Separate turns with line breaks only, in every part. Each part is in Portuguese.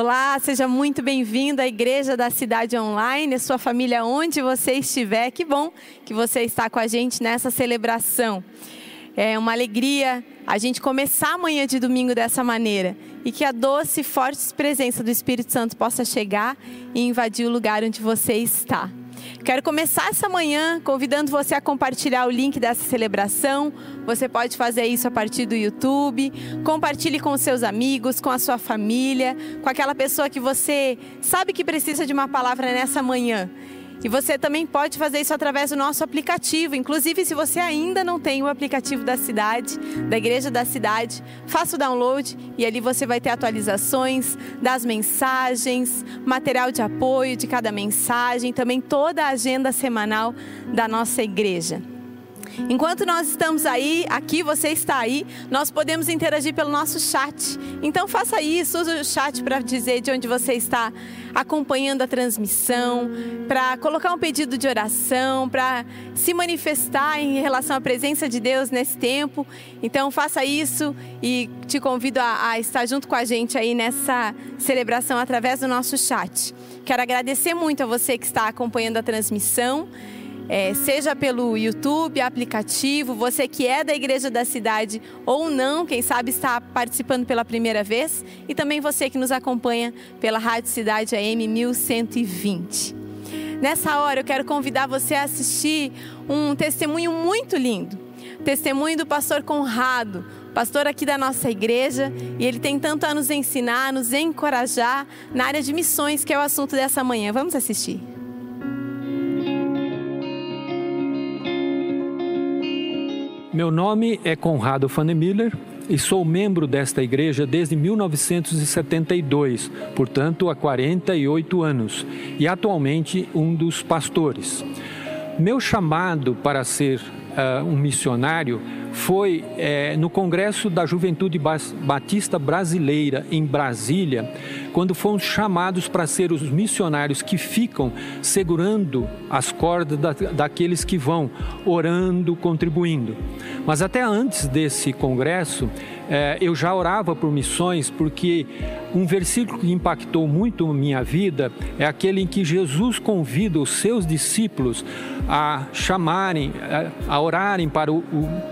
Olá, seja muito bem-vindo à Igreja da Cidade Online, a sua família onde você estiver. Que bom que você está com a gente nessa celebração. É uma alegria a gente começar amanhã de domingo dessa maneira e que a doce e forte presença do Espírito Santo possa chegar e invadir o lugar onde você está. Quero começar essa manhã convidando você a compartilhar o link dessa celebração. Você pode fazer isso a partir do YouTube. Compartilhe com seus amigos, com a sua família, com aquela pessoa que você sabe que precisa de uma palavra nessa manhã. E você também pode fazer isso através do nosso aplicativo. Inclusive, se você ainda não tem o aplicativo da cidade, da Igreja da Cidade, faça o download e ali você vai ter atualizações das mensagens, material de apoio de cada mensagem, também toda a agenda semanal da nossa igreja. Enquanto nós estamos aí, aqui você está aí, nós podemos interagir pelo nosso chat. Então faça isso, use o chat para dizer de onde você está acompanhando a transmissão, para colocar um pedido de oração, para se manifestar em relação à presença de Deus nesse tempo. Então faça isso e te convido a, a estar junto com a gente aí nessa celebração através do nosso chat. Quero agradecer muito a você que está acompanhando a transmissão é, seja pelo YouTube, aplicativo, você que é da Igreja da Cidade ou não, quem sabe está participando pela primeira vez, e também você que nos acompanha pela Rádio Cidade AM 1120. Nessa hora eu quero convidar você a assistir um testemunho muito lindo. Testemunho do pastor Conrado, pastor aqui da nossa igreja, e ele tem tanto a nos ensinar, a nos encorajar na área de missões, que é o assunto dessa manhã. Vamos assistir.
Meu nome é Conrado Fanemiller e sou membro desta igreja desde 1972, portanto há 48 anos, e atualmente um dos pastores. Meu chamado para ser uh, um missionário foi é, no Congresso da Juventude Batista Brasileira, em Brasília, quando fomos chamados para ser os missionários que ficam segurando as cordas da, daqueles que vão, orando, contribuindo. Mas até antes desse congresso, é, eu já orava por missões, porque um versículo que impactou muito minha vida é aquele em que Jesus convida os seus discípulos a chamarem, a orarem para o,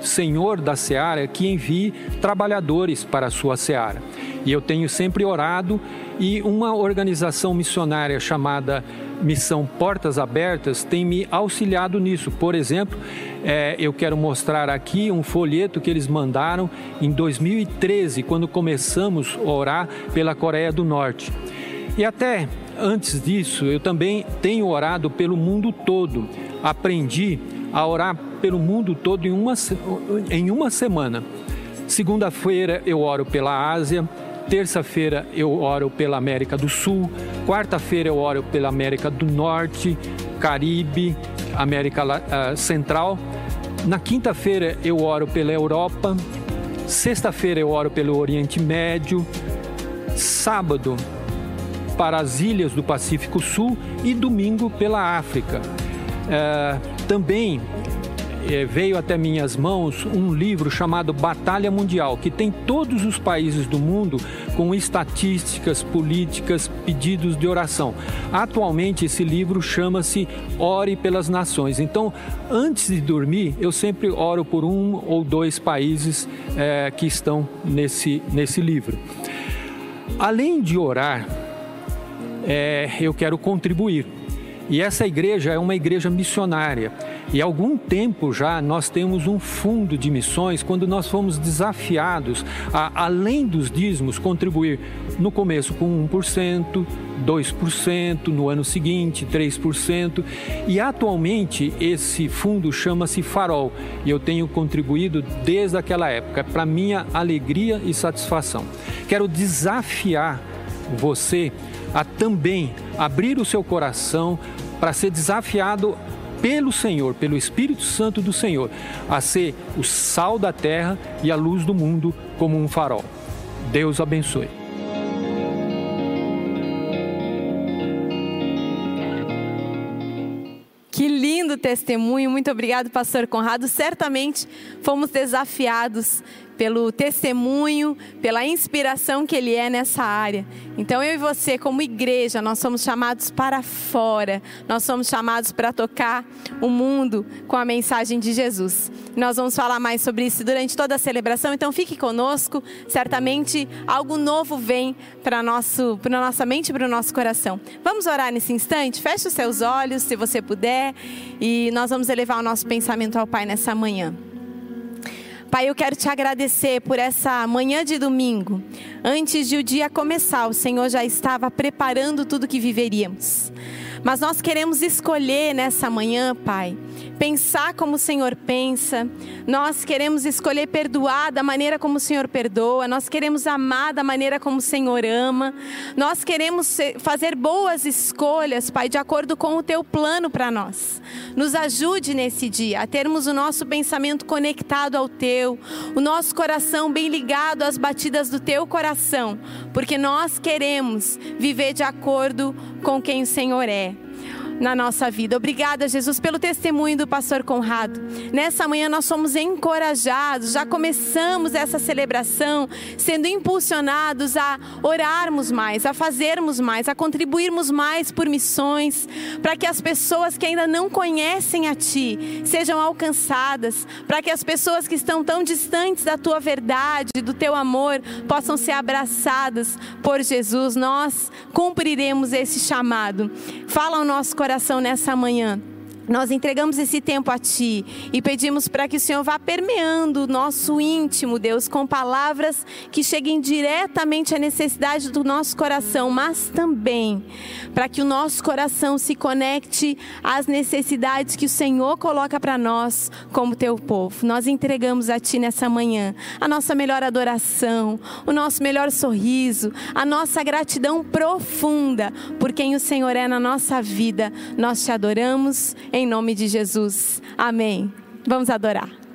Senhor da seara que envie trabalhadores para a sua seara. E eu tenho sempre orado e uma organização missionária chamada Missão Portas Abertas tem me auxiliado nisso. Por exemplo, é, eu quero mostrar aqui um folheto que eles mandaram em 2013, quando começamos a orar pela Coreia do Norte. E até antes disso, eu também tenho orado pelo mundo todo. Aprendi a orar pelo mundo todo em uma, em uma semana. Segunda-feira eu oro pela Ásia, terça-feira eu oro pela América do Sul, quarta-feira eu oro pela América do Norte, Caribe, América uh, Central. Na quinta-feira eu oro pela Europa, sexta-feira eu oro pelo Oriente Médio, sábado para as ilhas do Pacífico Sul e domingo pela África. Uh, também veio até minhas mãos um livro chamado Batalha Mundial, que tem todos os países do mundo com estatísticas, políticas, pedidos de oração. Atualmente, esse livro chama-se Ore pelas Nações. Então, antes de dormir, eu sempre oro por um ou dois países é, que estão nesse, nesse livro. Além de orar, é, eu quero contribuir. E essa igreja é uma igreja missionária. E há algum tempo já nós temos um fundo de missões quando nós fomos desafiados a, além dos dízimos, contribuir no começo com 1%, 2%, no ano seguinte 3%. E atualmente esse fundo chama-se Farol e eu tenho contribuído desde aquela época, para minha alegria e satisfação. Quero desafiar você a também abrir o seu coração para ser desafiado pelo Senhor, pelo Espírito Santo do Senhor, a ser o sal da terra e a luz do mundo como um farol. Deus abençoe.
Que lindo testemunho, muito obrigado, Pastor Conrado. Certamente fomos desafiados pelo testemunho, pela inspiração que ele é nessa área. Então eu e você, como igreja, nós somos chamados para fora, nós somos chamados para tocar o mundo com a mensagem de Jesus. Nós vamos falar mais sobre isso durante toda a celebração, então fique conosco, certamente algo novo vem para nosso, para nossa mente para o nosso coração. Vamos orar nesse instante? Feche os seus olhos, se você puder, e nós vamos elevar o nosso pensamento ao Pai nessa manhã. Pai, eu quero te agradecer por essa manhã de domingo. Antes de o dia começar, o Senhor já estava preparando tudo que viveríamos. Mas nós queremos escolher nessa manhã, Pai, pensar como o Senhor pensa, nós queremos escolher perdoar da maneira como o Senhor perdoa, nós queremos amar da maneira como o Senhor ama, nós queremos fazer boas escolhas, Pai, de acordo com o teu plano para nós. Nos ajude nesse dia a termos o nosso pensamento conectado ao teu, o nosso coração bem ligado às batidas do teu coração, porque nós queremos viver de acordo com quem o Senhor é na nossa vida. Obrigada, Jesus, pelo testemunho do pastor Conrado. Nessa manhã nós somos encorajados, já começamos essa celebração sendo impulsionados a orarmos mais, a fazermos mais, a contribuirmos mais por missões, para que as pessoas que ainda não conhecem a Ti sejam alcançadas, para que as pessoas que estão tão distantes da Tua verdade, do Teu amor, possam ser abraçadas por Jesus. Nós cumpriremos esse chamado. Fala ao nosso coração coração nessa manhã. Nós entregamos esse tempo a Ti e pedimos para que o Senhor vá permeando o nosso íntimo, Deus, com palavras que cheguem diretamente à necessidade do nosso coração, mas também para que o nosso coração se conecte às necessidades que o Senhor coloca para nós como Teu povo. Nós entregamos a Ti nessa manhã a nossa melhor adoração, o nosso melhor sorriso, a nossa gratidão profunda por quem o Senhor é na nossa vida. Nós te adoramos em nome de Jesus. Amém. Vamos adorar.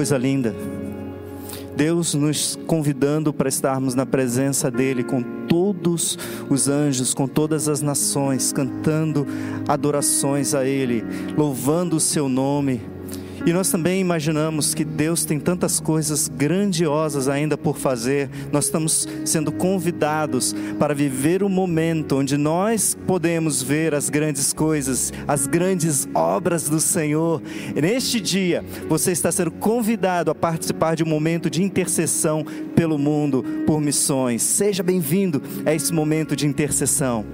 Coisa linda. Deus nos convidando para estarmos na presença dEle com todos os anjos, com todas as nações, cantando adorações a Ele, louvando o Seu nome e nós também imaginamos que Deus tem tantas coisas grandiosas ainda por fazer. Nós estamos sendo convidados para viver o momento onde nós podemos ver as grandes coisas, as grandes obras do Senhor. E neste dia, você está sendo convidado a participar de um momento de intercessão pelo mundo, por missões. Seja bem-vindo a esse momento de intercessão.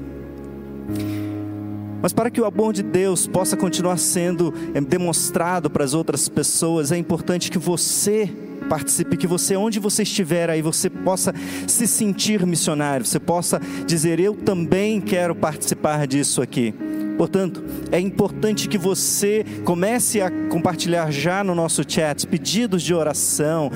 Mas para que o amor de Deus possa continuar sendo eh, demonstrado para as outras pessoas, é importante que você participe, que você, onde você estiver aí, você possa se sentir missionário, você possa dizer: Eu também quero participar disso aqui. Portanto, é importante que você comece a compartilhar já no nosso chat pedidos de oração,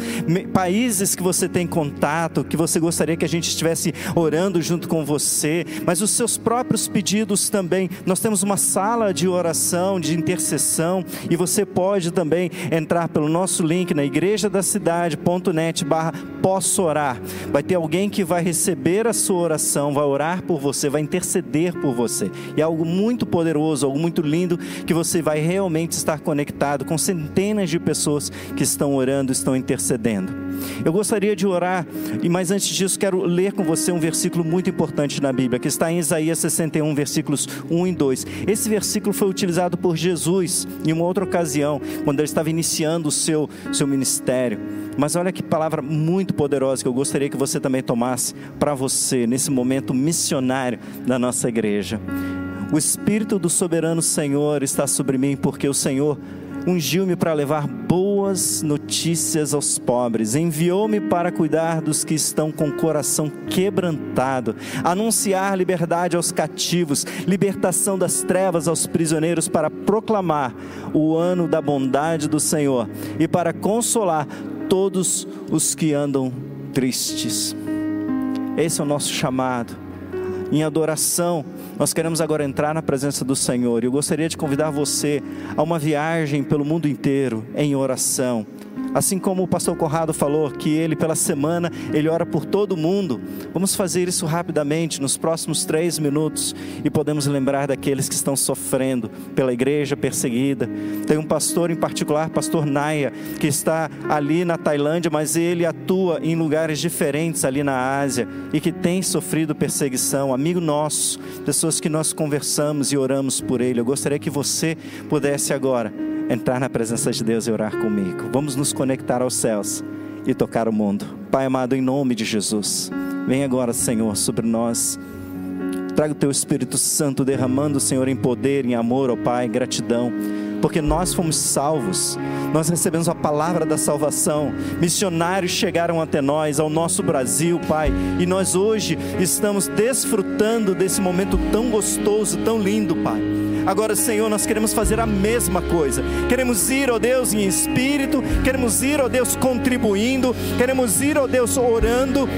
países que você tem contato, que você gostaria que a gente estivesse orando junto com você, mas os seus próprios pedidos também. Nós temos uma sala de oração, de intercessão, e você pode também entrar pelo nosso link na igreja da cidade.net barra posso orar. Vai ter alguém que vai receber a sua oração, vai orar por você, vai interceder por você. E é algo muito poderoso, algo muito lindo, que você vai realmente estar conectado com centenas de pessoas que estão orando, estão intercedendo. Eu gostaria de orar, e mas antes disso quero ler com você um versículo muito importante na Bíblia, que está em Isaías 61, versículos 1 e 2. Esse versículo foi utilizado por Jesus em uma outra ocasião, quando ele estava iniciando o seu, seu ministério. Mas olha que palavra muito poderosa que eu gostaria que você também tomasse para você nesse momento missionário da nossa igreja. O Espírito do soberano Senhor está sobre mim, porque o Senhor ungiu-me para levar boas notícias aos pobres, enviou-me para cuidar dos que estão com o coração quebrantado, anunciar liberdade aos cativos, libertação das trevas aos prisioneiros, para proclamar o ano da bondade do Senhor e para consolar todos os que andam tristes. Esse é o nosso chamado. Em adoração, nós queremos agora entrar na presença do Senhor. Eu gostaria de convidar você a uma viagem pelo mundo inteiro em oração. Assim como o pastor Conrado falou que ele, pela semana, ele ora por todo mundo. Vamos fazer isso rapidamente, nos próximos três minutos, e podemos lembrar daqueles que estão sofrendo pela igreja perseguida. Tem um pastor em particular, pastor Naya, que está ali na Tailândia, mas ele atua em lugares diferentes ali na Ásia e que tem sofrido perseguição. Amigo nosso, pessoas que nós conversamos e oramos por ele. Eu gostaria que você pudesse agora entrar na presença de Deus e orar comigo. Vamos nos conectar aos céus e tocar o mundo. Pai amado, em nome de Jesus, vem agora, Senhor, sobre nós. Traga o teu Espírito Santo derramando, Senhor, em poder, em amor, ó Pai, gratidão porque nós fomos salvos, nós recebemos a palavra da salvação, missionários chegaram até nós, ao nosso Brasil, Pai, e nós hoje estamos desfrutando desse momento tão gostoso, tão lindo, Pai. Agora, Senhor, nós queremos fazer a mesma coisa. Queremos ir, ó Deus, em espírito, queremos ir, ó Deus, contribuindo, queremos ir, ó Deus, orando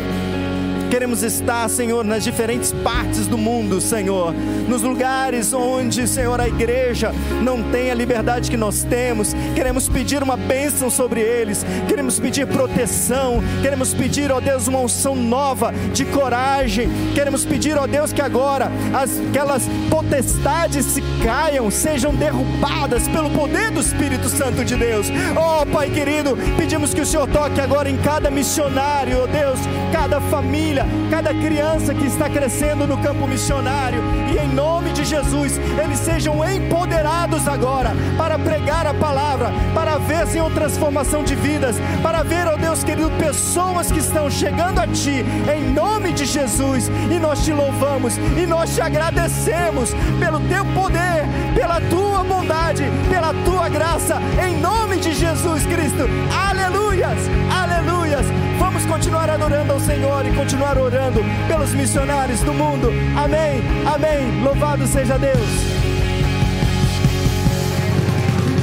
Queremos estar, Senhor, nas diferentes partes do mundo, Senhor, nos lugares onde, Senhor, a igreja não tem a liberdade que nós temos. Queremos pedir uma bênção sobre eles, queremos pedir proteção, queremos pedir, ó Deus, uma unção nova de coragem. Queremos pedir, ó Deus, que agora as, aquelas potestades se caiam, sejam derrubadas pelo poder do Espírito Santo de Deus. Ó Pai querido, pedimos que o Senhor toque agora em cada missionário, ó Deus, cada família cada criança que está crescendo no campo missionário, e em nome de Jesus, eles sejam empoderados agora para pregar a palavra, para ver, Senhor, transformação de vidas, para ver, ó Deus querido, pessoas que estão chegando a Ti, em nome de Jesus, e nós te louvamos e nós te agradecemos pelo Teu poder, pela Tua bondade, pela Tua graça, em nome de Jesus Cristo, aleluias, aleluias. Vamos continuar adorando ao Senhor e continuar orando pelos missionários do mundo. Amém, amém. Louvado seja Deus.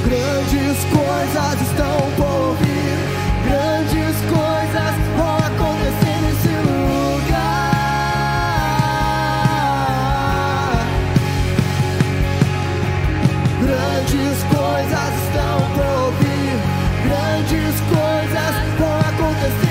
Grandes coisas estão por vir, grandes coisas vão acontecer nesse lugar. Grandes coisas estão por vir, grandes Grandes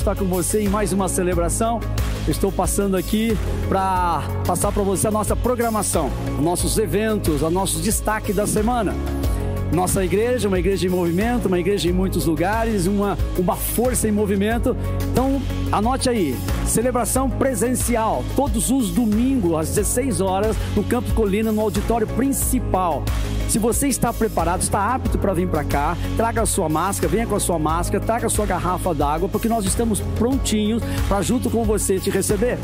estar com você em mais uma celebração. Estou passando aqui para passar para você a nossa programação, nossos eventos, o nosso destaque da semana. Nossa igreja, uma igreja em movimento, uma igreja em muitos lugares, uma, uma força em movimento. Então, anote aí: celebração presencial, todos os domingos, às 16 horas, no Campo Colina, no auditório principal. Se você está preparado, está apto para vir para cá, traga a sua máscara, venha com a sua máscara, traga a sua garrafa d'água, porque nós estamos prontinhos para, junto com você, te receber.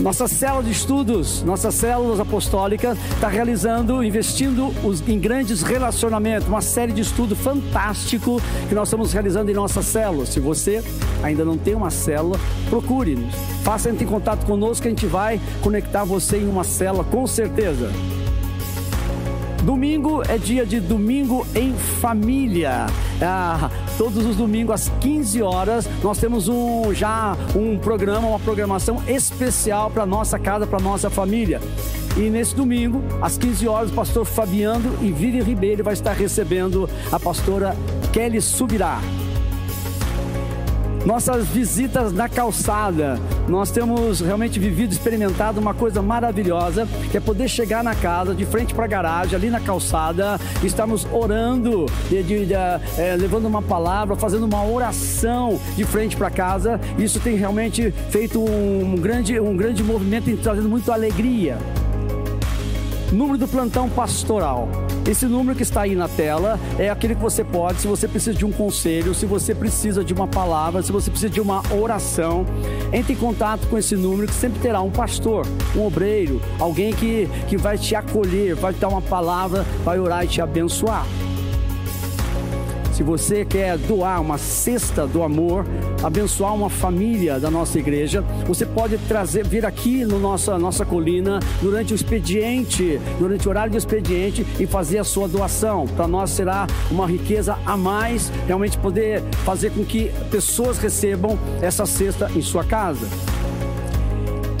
Nossa célula de estudos, nossa célula apostólica está realizando, investindo os- em grandes relacionamentos, uma série de estudo fantástico que nós estamos realizando em nossa célula. Se você ainda não tem uma célula, procure-nos. Faça entre em contato conosco a gente vai conectar você em uma célula com certeza. Domingo é dia de domingo em família. Ah, todos os domingos às 15 horas nós temos um já um programa, uma programação especial para nossa casa, para nossa família. E nesse domingo, às 15 horas, o pastor Fabiano e Vivi Ribeiro vai estar recebendo a pastora Kelly Subirá. Nossas visitas na calçada, nós temos realmente vivido, experimentado uma coisa maravilhosa, que é poder chegar na casa, de frente para a garagem, ali na calçada, estamos orando, de- de- de, eh, levando uma palavra, fazendo uma oração de frente para casa. Isso tem realmente feito um grande, um grande movimento e trazendo muita alegria. Número do plantão pastoral. Esse número que está aí na tela é aquele que você pode, se você precisa de um conselho, se você precisa de uma palavra, se você precisa de uma oração, entre em contato com esse número que sempre terá um pastor, um obreiro, alguém que, que vai te acolher, vai te dar uma palavra, vai orar e te abençoar. Se você quer doar uma cesta do amor, abençoar uma família da nossa igreja, você pode trazer, vir aqui no nossa nossa colina durante o expediente, durante o horário do expediente e fazer a sua doação. Para nós será uma riqueza a mais, realmente poder fazer com que pessoas recebam essa cesta em sua casa.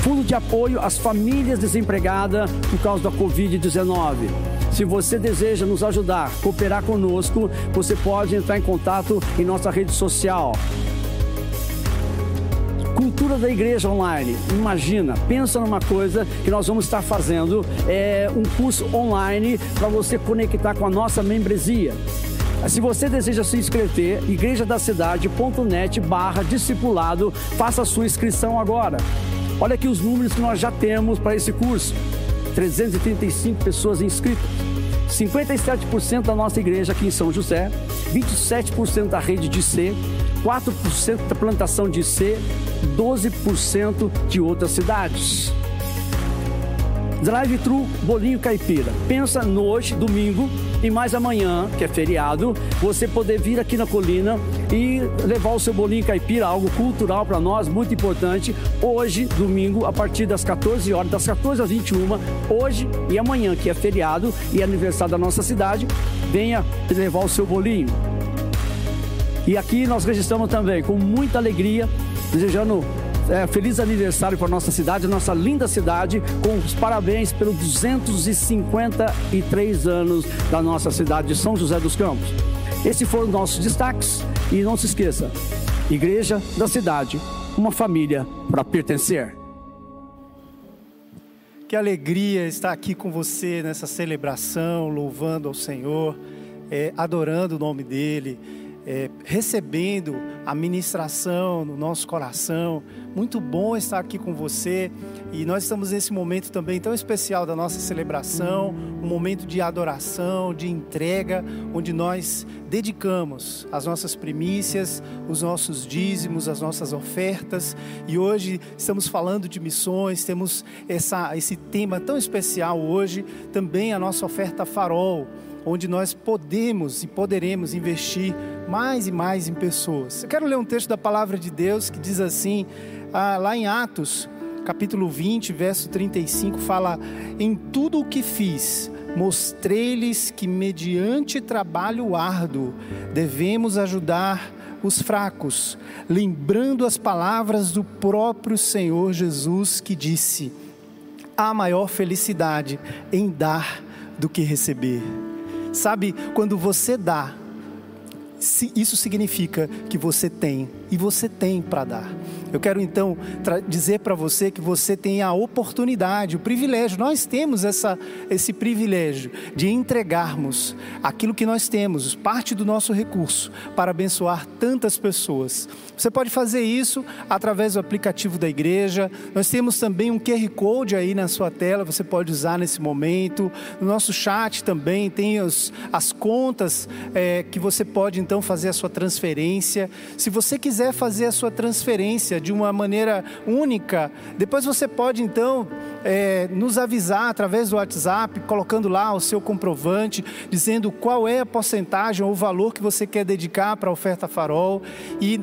Fundo de apoio às famílias desempregadas por causa da Covid-19. Se você deseja nos ajudar, cooperar conosco, você pode entrar em contato em nossa rede social. Cultura da igreja online. Imagina, pensa numa coisa que nós vamos estar fazendo, é um curso online para você conectar com a nossa membresia. Se você deseja se inscrever, igrejadacidade.net barra discipulado, faça a sua inscrição agora. Olha aqui os números que nós já temos para esse curso. 335 pessoas inscritas. 57% da nossa igreja aqui em São José, 27% da rede de C, 4% da plantação de C, 12% de outras cidades. Drive-thru Bolinho Caipira. Pensa no hoje, domingo, e mais amanhã, que é feriado, você poder vir aqui na colina e levar o seu bolinho caipira, algo cultural para nós, muito importante. Hoje, domingo, a partir das 14 horas, das 14 às 21, hoje e amanhã, que é feriado e é aniversário da nossa cidade, venha levar o seu bolinho. E aqui nós registramos também com muita alegria, desejando é, feliz aniversário para nossa cidade, nossa linda cidade, com os parabéns pelos 253 anos da nossa cidade de São José dos Campos. Esses foram os nossos destaques e não se esqueça, Igreja da Cidade, uma família para pertencer.
Que alegria estar aqui com você nessa celebração, louvando ao Senhor, é, adorando o nome dEle, é, recebendo a ministração no nosso coração. Muito bom estar aqui com você e nós estamos nesse momento também tão especial da nossa celebração, um momento de adoração, de entrega, onde nós dedicamos as nossas primícias, os nossos dízimos, as nossas ofertas. E hoje estamos falando de missões, temos essa, esse tema tão especial hoje, também a nossa oferta farol onde nós podemos e poderemos investir mais e mais em pessoas. Eu quero ler um texto da palavra de Deus que diz assim, ah, lá em Atos, capítulo 20, verso 35, fala: Em tudo o que fiz, mostrei-lhes que, mediante trabalho árduo, devemos ajudar os fracos, lembrando as palavras do próprio Senhor Jesus que disse: há maior felicidade em dar do que receber. Sabe, quando você dá, isso significa que você tem e você tem para dar. Eu quero então dizer para você que você tem a oportunidade, o privilégio, nós temos essa, esse privilégio de entregarmos aquilo que nós temos, parte do nosso recurso, para abençoar tantas pessoas. Você pode fazer isso através do aplicativo da igreja. Nós temos também um QR Code aí na sua tela, você pode usar nesse momento. No nosso chat também tem os, as contas é, que você pode então fazer a sua transferência. Se você quiser fazer a sua transferência de uma maneira única. Depois você pode então é, nos avisar através do WhatsApp, colocando lá o seu comprovante, dizendo qual é a porcentagem ou o valor que você quer dedicar para a oferta farol. E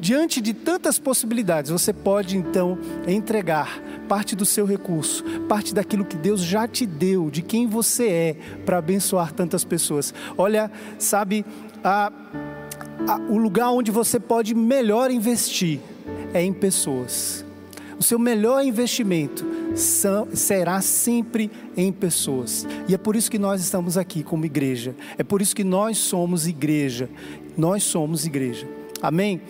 diante de tantas possibilidades, você pode então entregar parte do seu recurso, parte daquilo que Deus já te deu, de quem você é, para abençoar tantas pessoas. Olha, sabe, a, o lugar onde você pode melhor investir é em pessoas. O seu melhor investimento são, será sempre em pessoas. E é por isso que nós estamos aqui como igreja. É por isso que nós somos igreja. Nós somos igreja. Amém?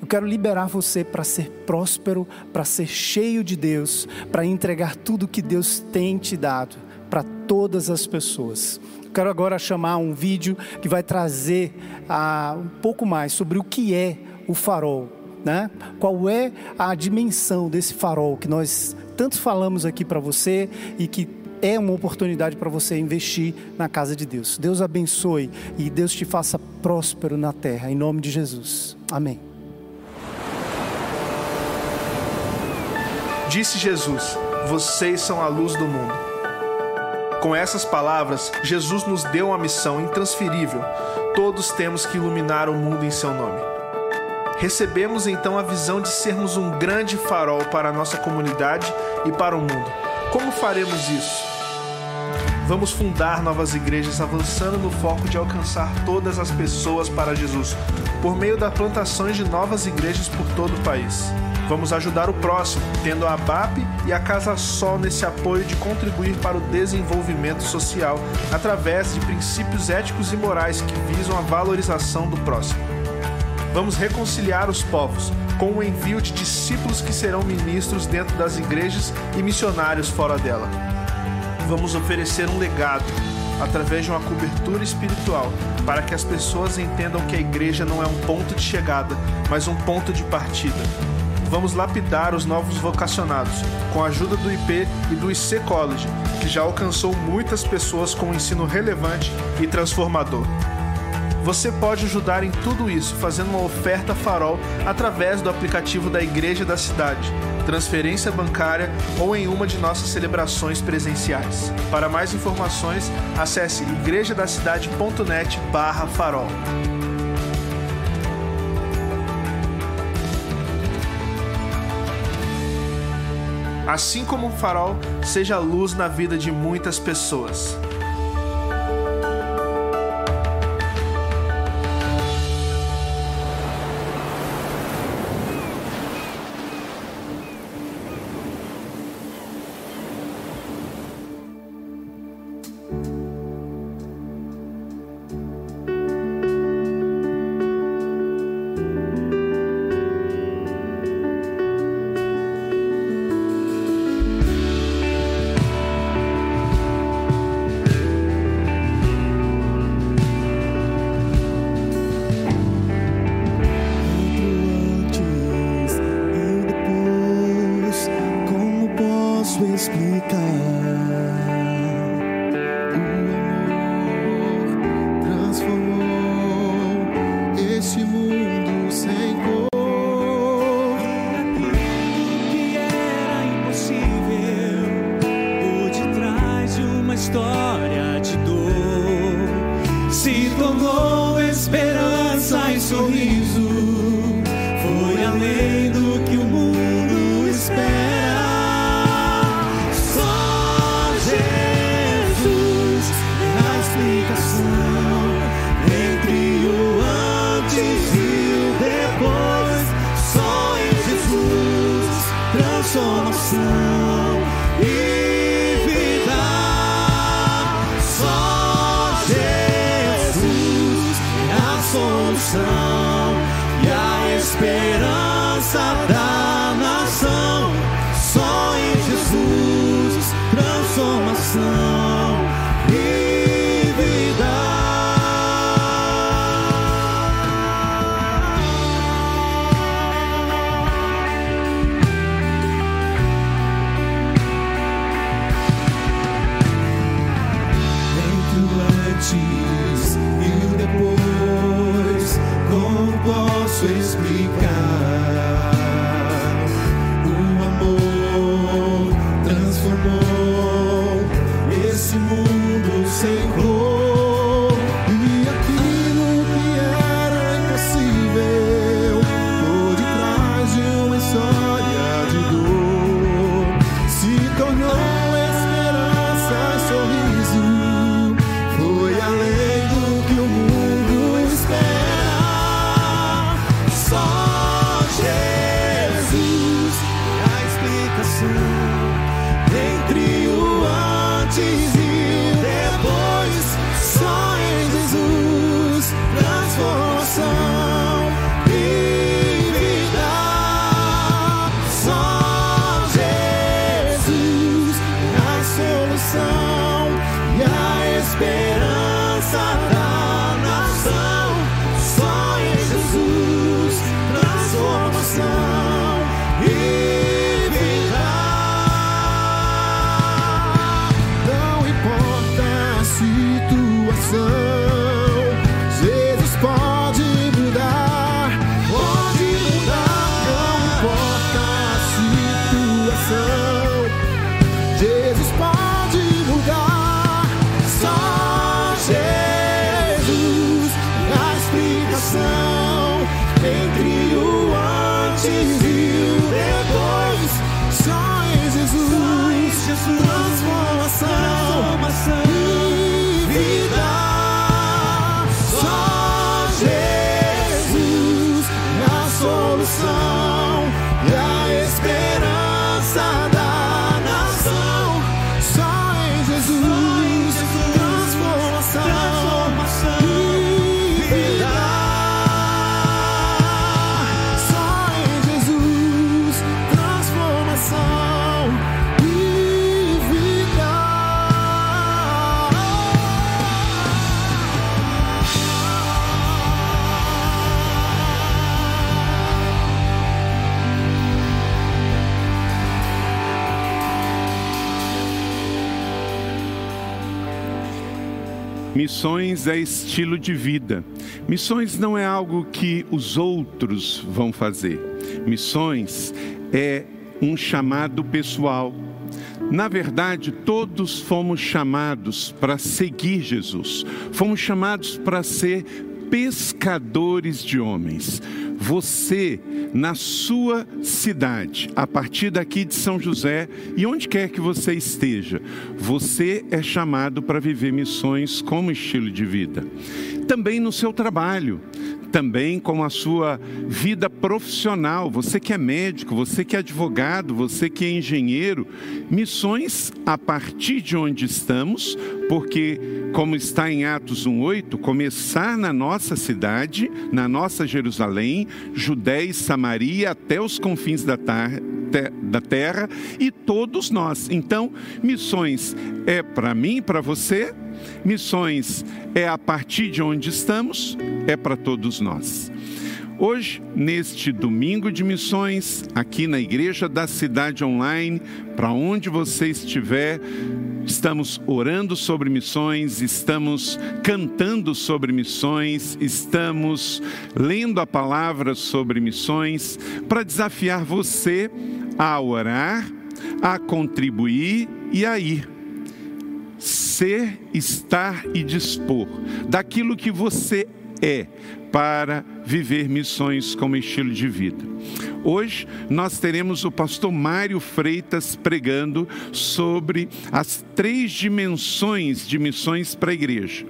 Eu quero liberar você para ser próspero, para ser cheio de Deus, para entregar tudo que Deus tem te dado para todas as pessoas. Quero agora chamar um vídeo que vai trazer ah, um pouco mais sobre o que é o farol né? Qual é a dimensão desse farol que nós tanto falamos aqui para você e que é uma oportunidade para você investir na casa de Deus. Deus abençoe e Deus te faça próspero na terra, em nome de Jesus. Amém.
Disse Jesus: Vocês são a luz do mundo. Com essas palavras, Jesus nos deu uma missão intransferível. Todos temos que iluminar o mundo em seu nome recebemos então a visão de sermos um grande farol para a nossa comunidade e para o mundo. Como faremos isso? Vamos fundar novas igrejas avançando no foco de alcançar todas as pessoas para Jesus, por meio da plantação de novas igrejas por todo o país. Vamos ajudar o próximo, tendo a BAP e a Casa Sol nesse apoio de contribuir para o desenvolvimento social através de princípios éticos e morais que visam a valorização do próximo. Vamos reconciliar os povos com o envio de discípulos que serão ministros dentro das igrejas e missionários fora dela. Vamos oferecer um legado através de uma cobertura espiritual para que as pessoas entendam que a igreja não é um ponto de chegada, mas um ponto de partida. Vamos lapidar os novos vocacionados com a ajuda do IP e do IC College, que já alcançou muitas pessoas com um ensino relevante e transformador. Você pode ajudar em tudo isso fazendo uma oferta farol através do aplicativo da Igreja da Cidade, transferência bancária ou em uma de nossas celebrações presenciais. Para mais informações, acesse igrejadacidade.net/farol. Assim como o farol, seja luz na vida de muitas pessoas.
Missões é estilo de vida. Missões não é algo que os outros vão fazer. Missões é um chamado pessoal. Na verdade, todos fomos chamados para seguir Jesus. Fomos chamados para ser pescadores de homens. Você, na sua cidade, a partir daqui de São José e onde quer que você esteja, você é chamado para viver missões como estilo de vida. Também no seu trabalho, também com a sua vida profissional. Você que é médico, você que é advogado, você que é engenheiro, missões a partir de onde estamos, porque, como está em Atos 1,8, começar na nossa cidade, na nossa Jerusalém, Judéia e Samaria, até os confins da, tar- te- da terra, e todos nós. Então, missões é para mim, para você, missões é a partir de onde estamos, é para todos nós. Hoje, neste domingo de missões, aqui na Igreja da Cidade Online, para onde você estiver, estamos orando sobre missões, estamos cantando sobre missões, estamos lendo a palavra sobre missões, para desafiar você a orar, a contribuir e a ir ser, estar e dispor daquilo que você é para viver missões como estilo de vida. Hoje nós teremos o pastor Mário Freitas pregando sobre as três dimensões de missões para a igreja.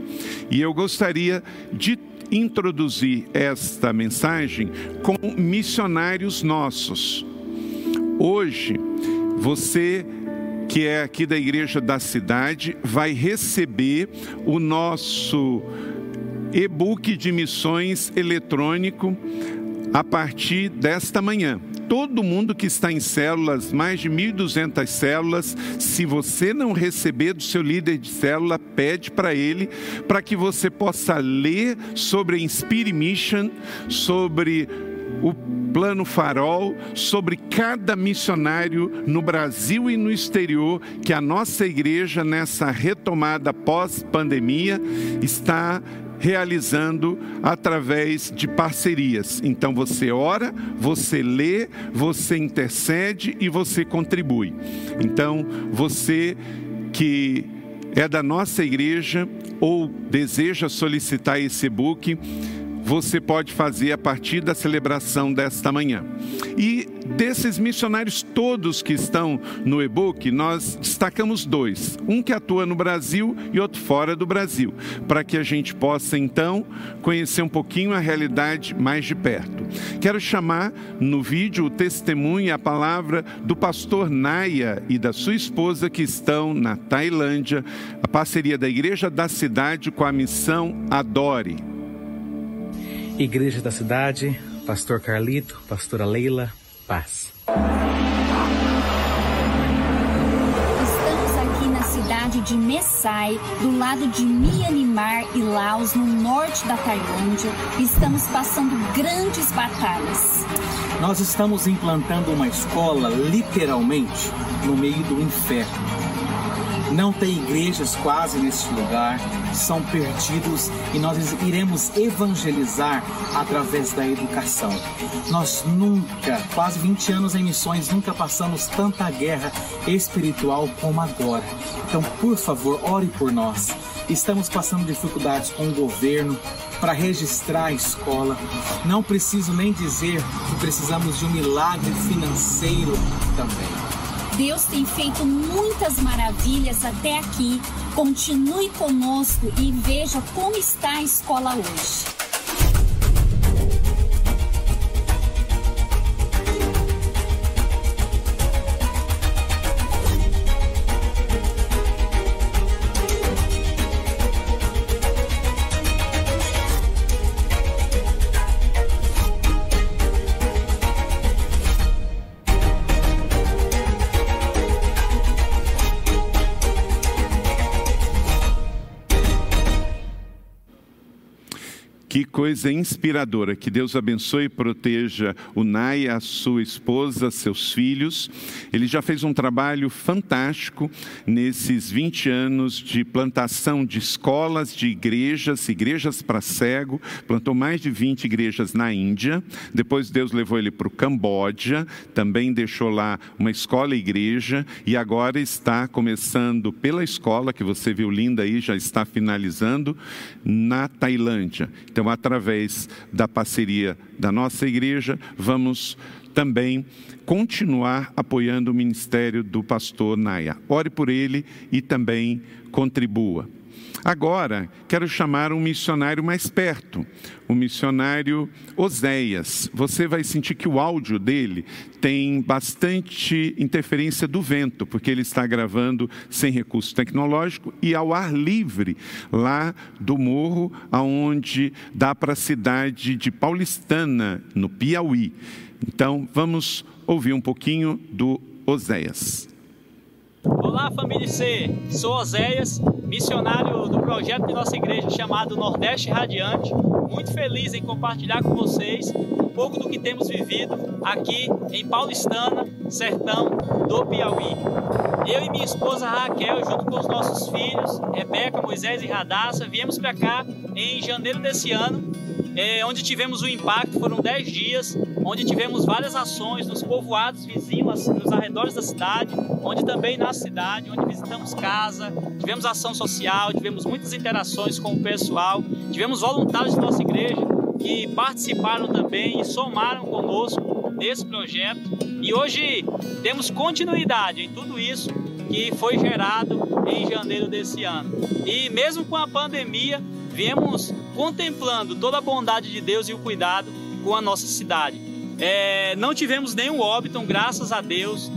E eu gostaria de introduzir esta mensagem com missionários nossos. Hoje, você que é aqui da igreja da cidade vai receber o nosso e-book de missões eletrônico a partir desta manhã. Todo mundo que está em células, mais de 1.200 células, se você não receber do seu líder de célula, pede para ele, para que você possa ler sobre a Inspire Mission, sobre o Plano Farol, sobre cada missionário no Brasil e no exterior que a nossa igreja, nessa retomada pós-pandemia, está realizando através de parcerias. Então você ora, você lê, você intercede e você contribui. Então você que é da nossa igreja ou deseja solicitar esse e-book, você pode fazer a partir da celebração desta manhã. E desses missionários todos que estão no e-book, nós destacamos dois: um que atua no Brasil e outro fora do Brasil, para que a gente possa então conhecer um pouquinho a realidade mais de perto. Quero chamar no vídeo o testemunho e a palavra do pastor Naya e da sua esposa que estão na Tailândia, a parceria da Igreja da Cidade com a missão Adore.
Igreja da Cidade, Pastor Carlito, Pastora Leila, paz.
Estamos aqui na cidade de Messai, do lado de Myanmar e Laos, no norte da Tailândia. Estamos passando grandes batalhas.
Nós estamos implantando uma escola, literalmente, no meio do inferno. Não tem igrejas quase neste lugar, são perdidos e nós iremos evangelizar através da educação. Nós nunca, quase 20 anos em missões, nunca passamos tanta guerra espiritual como agora. Então, por favor, ore por nós. Estamos passando dificuldades com o governo para registrar a escola. Não preciso nem dizer que precisamos de um milagre financeiro também.
Deus tem feito muitas maravilhas até aqui. Continue conosco e veja como está a escola hoje.
Coisa inspiradora. Que Deus abençoe e proteja o Nai, a sua esposa, seus filhos. Ele já fez um trabalho fantástico nesses 20 anos de plantação de escolas, de igrejas, igrejas para cego. Plantou mais de 20 igrejas na Índia. Depois Deus levou ele para o Camboja, também deixou lá uma escola e igreja. E agora está começando pela escola, que você viu linda aí, já está finalizando, na Tailândia. Então, através da parceria da nossa igreja, vamos também continuar apoiando o ministério do pastor Naya. Ore por ele e também contribua. Agora, quero chamar um missionário mais perto, o missionário Oséias. Você vai sentir que o áudio dele tem bastante interferência do vento, porque ele está gravando sem recurso tecnológico e ao ar livre, lá do morro, aonde dá para a cidade de Paulistana, no Piauí. Então, vamos ouvir um pouquinho do Oséias.
Olá, família C. Sou Oséias, missionário do projeto de nossa igreja chamado Nordeste Radiante. Muito feliz em compartilhar com vocês um pouco do que temos vivido aqui em Paulistana, sertão do Piauí. Eu e minha esposa Raquel, junto com os nossos filhos, Rebeca, Moisés e Radassa, viemos para cá em janeiro desse ano é, onde tivemos o um impacto, foram 10 dias, onde tivemos várias ações nos povoados vizinhos, nos arredores da cidade, onde também na cidade, onde visitamos casa, tivemos ação social, tivemos muitas interações com o pessoal, tivemos voluntários de nossa igreja que participaram também e somaram conosco nesse projeto. E hoje temos continuidade em tudo isso que foi gerado em janeiro desse ano. E mesmo com a pandemia, viemos contemplando toda a bondade de Deus e o cuidado com a nossa cidade. É, não tivemos nenhum óbito, graças a Deus,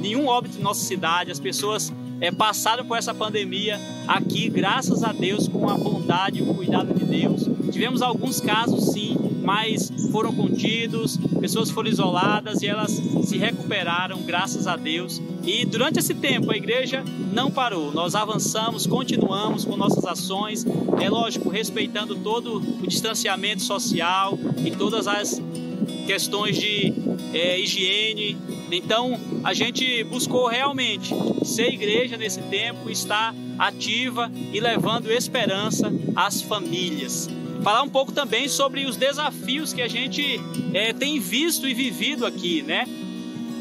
nenhum óbito em nossa cidade. As pessoas é, passaram por essa pandemia aqui, graças a Deus, com a bondade e o cuidado de Deus. Tivemos alguns casos, sim, mas foram contidos, pessoas foram isoladas e elas se recuperaram, graças a Deus. E durante esse tempo a igreja não parou, nós avançamos, continuamos com nossas ações, é lógico, respeitando todo o distanciamento social e todas as questões de é, higiene. Então a gente buscou realmente ser igreja nesse tempo, estar ativa e levando esperança às famílias. Falar um pouco também sobre os desafios que a gente é, tem visto e vivido aqui, né?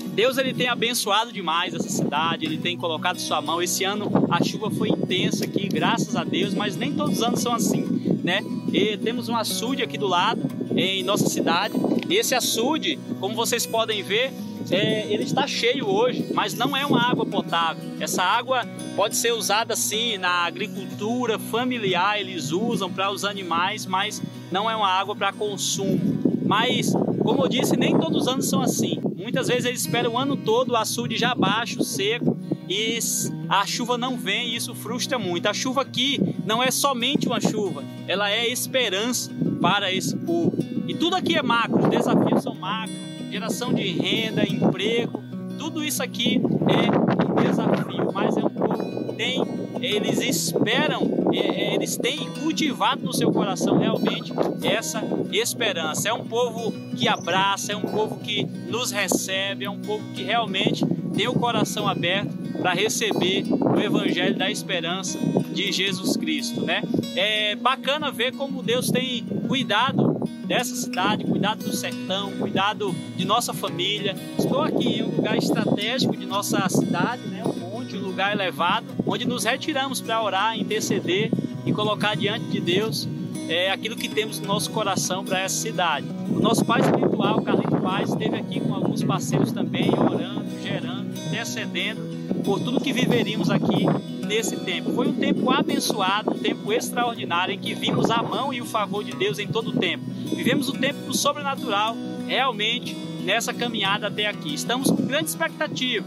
Deus ele tem abençoado demais essa cidade, ele tem colocado sua mão. Esse ano a chuva foi intensa aqui, graças a Deus, mas nem todos os anos são assim, né? E temos um açude aqui do lado, em nossa cidade. Esse açude, como vocês podem ver, é, ele está cheio hoje, mas não é uma água potável. Essa água pode ser usada sim na agricultura familiar, eles usam para os animais, mas não é uma água para consumo. Mas, como eu disse, nem todos os anos são assim. Muitas vezes eles esperam o ano todo o açude já baixo, seco, e a chuva não vem e isso frustra muito. A chuva aqui não é somente uma chuva, ela é esperança para esse povo. E tudo aqui é macro, os desafios são macro, geração de renda, emprego, tudo isso aqui é um desafio, mas é um povo que tem, eles esperam, eles têm cultivado no seu coração realmente essa esperança. É um povo que abraça, é um povo que nos recebe, é um povo que realmente tem o coração aberto para receber o evangelho da esperança de Jesus Cristo, né? É bacana ver como Deus tem cuidado dessa cidade, cuidado do sertão, cuidado de nossa família. Estou aqui em um lugar estratégico de nossa cidade, né? Um monte, um lugar elevado, onde nos retiramos para orar, interceder e colocar diante de Deus é, aquilo que temos no nosso coração para essa cidade. O nosso pai espiritual, Carlito Paz, esteve aqui com alguns parceiros também, orando, gerando, intercedendo por tudo que viveríamos aqui nesse tempo. Foi um tempo abençoado, um tempo extraordinário em que vimos a mão e o favor de Deus em todo o tempo. Vivemos o tempo do sobrenatural realmente nessa caminhada até aqui. Estamos com grande expectativa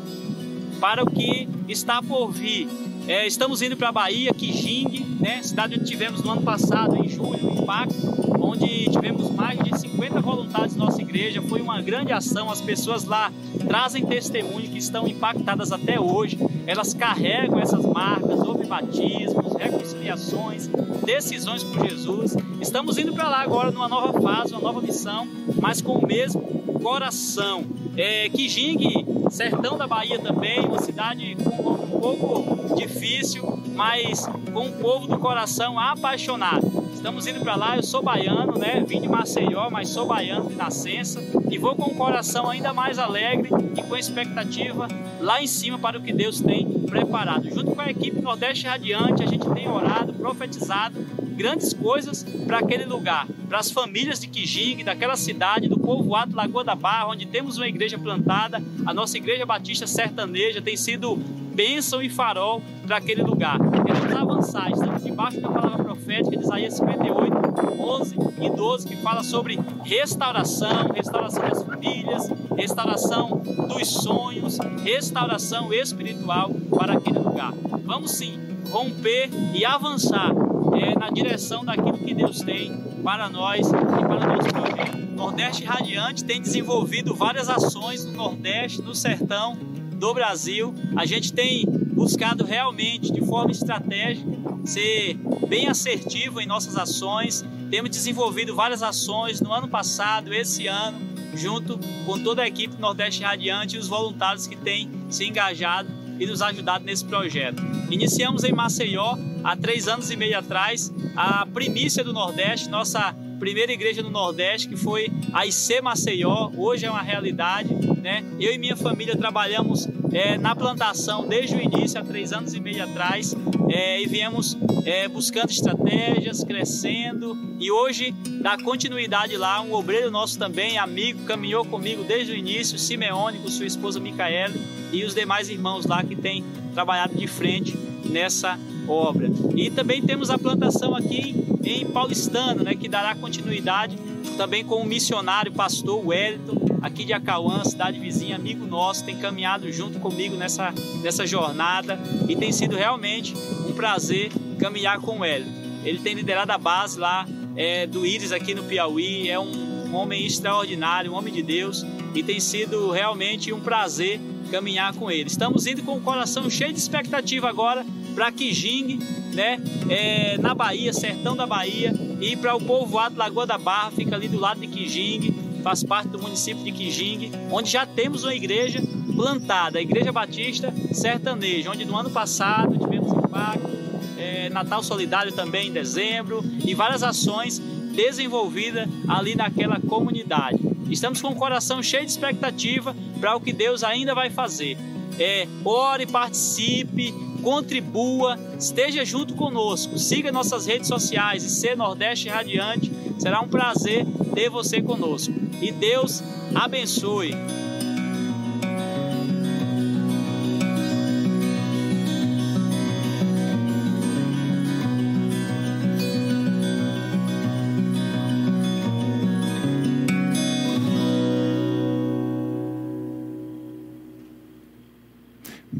para o que está por vir. É, estamos indo para a Bahia, Quijing, né, cidade onde tivemos no ano passado, em julho, o impacto, onde tivemos mais de 50 voluntários da nossa igreja. Foi uma grande ação, as pessoas lá trazem testemunho que estão impactadas até hoje. Elas carregam essas marcas, houve batismos, reconciliações, decisões por Jesus. Estamos indo para lá agora numa nova fase, uma nova missão, mas com o mesmo coração. É, Kijing, sertão da Bahia também, uma cidade com um pouco difícil, mas com um povo do coração apaixonado. Estamos indo para lá, eu sou baiano, né? Vim de Maceió, mas sou baiano de nascença e vou com o coração ainda mais alegre e com expectativa lá em cima para o que Deus tem preparado. Junto com a equipe Nordeste Radiante, a gente tem orado, profetizado grandes coisas para aquele lugar, para as famílias de Quijing, daquela cidade, do povoado Lagoa da Barra, onde temos uma igreja plantada, a nossa igreja batista sertaneja tem sido bênção e farol para aquele lugar. Queremos avançar, estamos debaixo da palavra profética de Isaías 58, 11 e 12, que fala sobre restauração, restauração das famílias, restauração dos sonhos, restauração espiritual para aquele lugar. Vamos sim romper e avançar é, na direção daquilo que Deus tem para nós e para o nosso projeto. Nordeste Radiante tem desenvolvido várias ações no Nordeste, no Sertão do Brasil. A gente tem buscado realmente, de forma estratégica, ser bem assertivo em nossas ações. Temos desenvolvido várias ações no ano passado, esse ano, junto com toda a equipe Nordeste Radiante e os voluntários que têm se engajado e nos ajudado nesse projeto. Iniciamos em Maceió há três anos e meio atrás a primícia do Nordeste, nossa primeira igreja do Nordeste, que foi a IC Maceió, hoje é uma realidade. Né? Eu e minha família trabalhamos é, na plantação desde o início, há três anos e meio atrás, é, e viemos é, buscando estratégias, crescendo, e hoje dá continuidade lá. Um obreiro nosso também, amigo, caminhou comigo desde o início, Simeone, com sua esposa Micaele, e os demais irmãos lá que têm trabalhado de frente nessa obra. E também temos a plantação aqui em Paulistano, né, que dará continuidade também com o missionário pastor Wellington, aqui de Acauã, cidade vizinha, amigo nosso, tem caminhado junto comigo nessa, nessa jornada e tem sido realmente prazer caminhar com o Wellington. Ele tem liderado a base lá é, do Íris aqui no Piauí, é um homem extraordinário, um homem de Deus, e tem sido realmente um prazer caminhar com ele. Estamos indo com o coração cheio de expectativa agora para Quijing, né? É, na Bahia, sertão da Bahia, e para o povoado Lagoa da Barra, fica ali do lado de Quijing, faz parte do município de Quijing, onde já temos uma igreja plantada, a Igreja Batista Sertaneja, onde no ano passado impacto, é, Natal Solidário também em dezembro e várias ações desenvolvidas ali naquela comunidade. Estamos com o coração cheio de expectativa para o que Deus ainda vai fazer. É, ore, participe, contribua, esteja junto conosco, siga nossas redes sociais e ser Nordeste Radiante. Será um prazer ter você conosco. E Deus abençoe.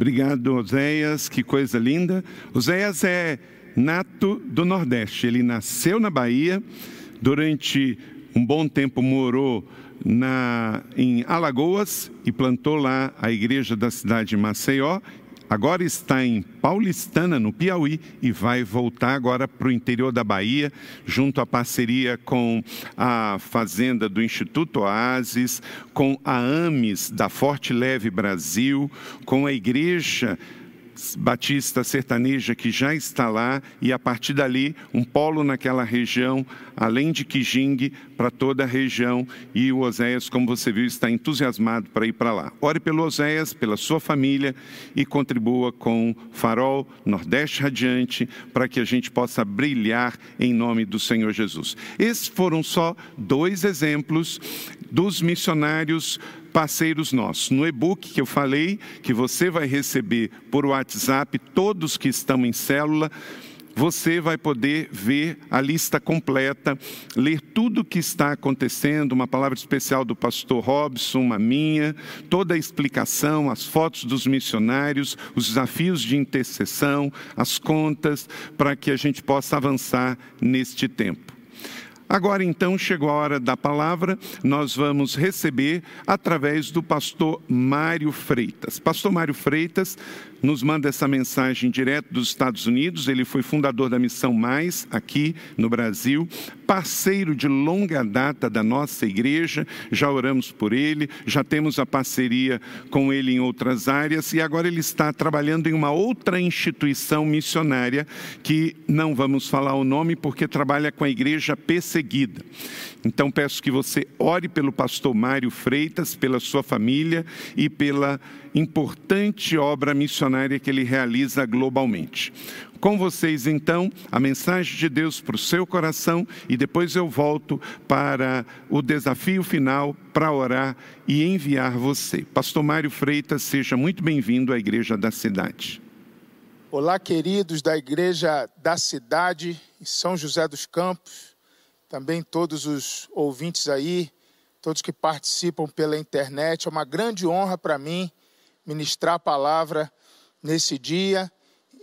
Obrigado, Oséias, que coisa linda. Oséias é nato do Nordeste. Ele nasceu na Bahia, durante um bom tempo morou na, em Alagoas e plantou lá a igreja da cidade de Maceió agora está em Paulistana, no Piauí, e vai voltar agora para o interior da Bahia, junto à parceria com a Fazenda do Instituto Oasis, com a AMES da Forte Leve Brasil, com a Igreja Batista Sertaneja que já está lá e a partir dali um polo naquela região, além de Quijing, para toda a região e o Oséias, como você viu, está entusiasmado para ir para lá. Ore pelo Oséias, pela sua família e contribua com Farol Nordeste Radiante para que a gente possa brilhar em nome do Senhor Jesus. Esses foram só dois exemplos dos missionários parceiros nossos. No e-book que eu falei, que você vai receber por WhatsApp, todos que estão em célula, você vai poder ver a lista completa, ler tudo o que está acontecendo, uma palavra especial do pastor Robson, uma minha, toda a explicação, as fotos dos missionários, os desafios de intercessão, as contas, para que a gente possa avançar neste tempo. Agora então chegou a hora da palavra, nós vamos receber através do pastor Mário Freitas. Pastor Mário Freitas nos manda essa mensagem direto dos Estados Unidos. Ele foi fundador da Missão Mais aqui no Brasil, parceiro de longa data da nossa igreja. Já oramos por ele, já temos a parceria com ele em outras áreas e agora ele está trabalhando em uma outra instituição missionária que não vamos falar o nome porque trabalha com a igreja perseguida. Então peço que você ore pelo pastor Mário Freitas, pela sua família e pela importante obra missionária que ele realiza globalmente. Com vocês, então, a mensagem de Deus para o seu coração e depois eu volto para o desafio final para orar e enviar você. Pastor Mário Freitas, seja muito bem-vindo à Igreja da Cidade.
Olá, queridos da Igreja da Cidade, em São José dos Campos, também todos os ouvintes aí, todos que participam pela internet. É uma grande honra para mim ministrar a palavra nesse dia.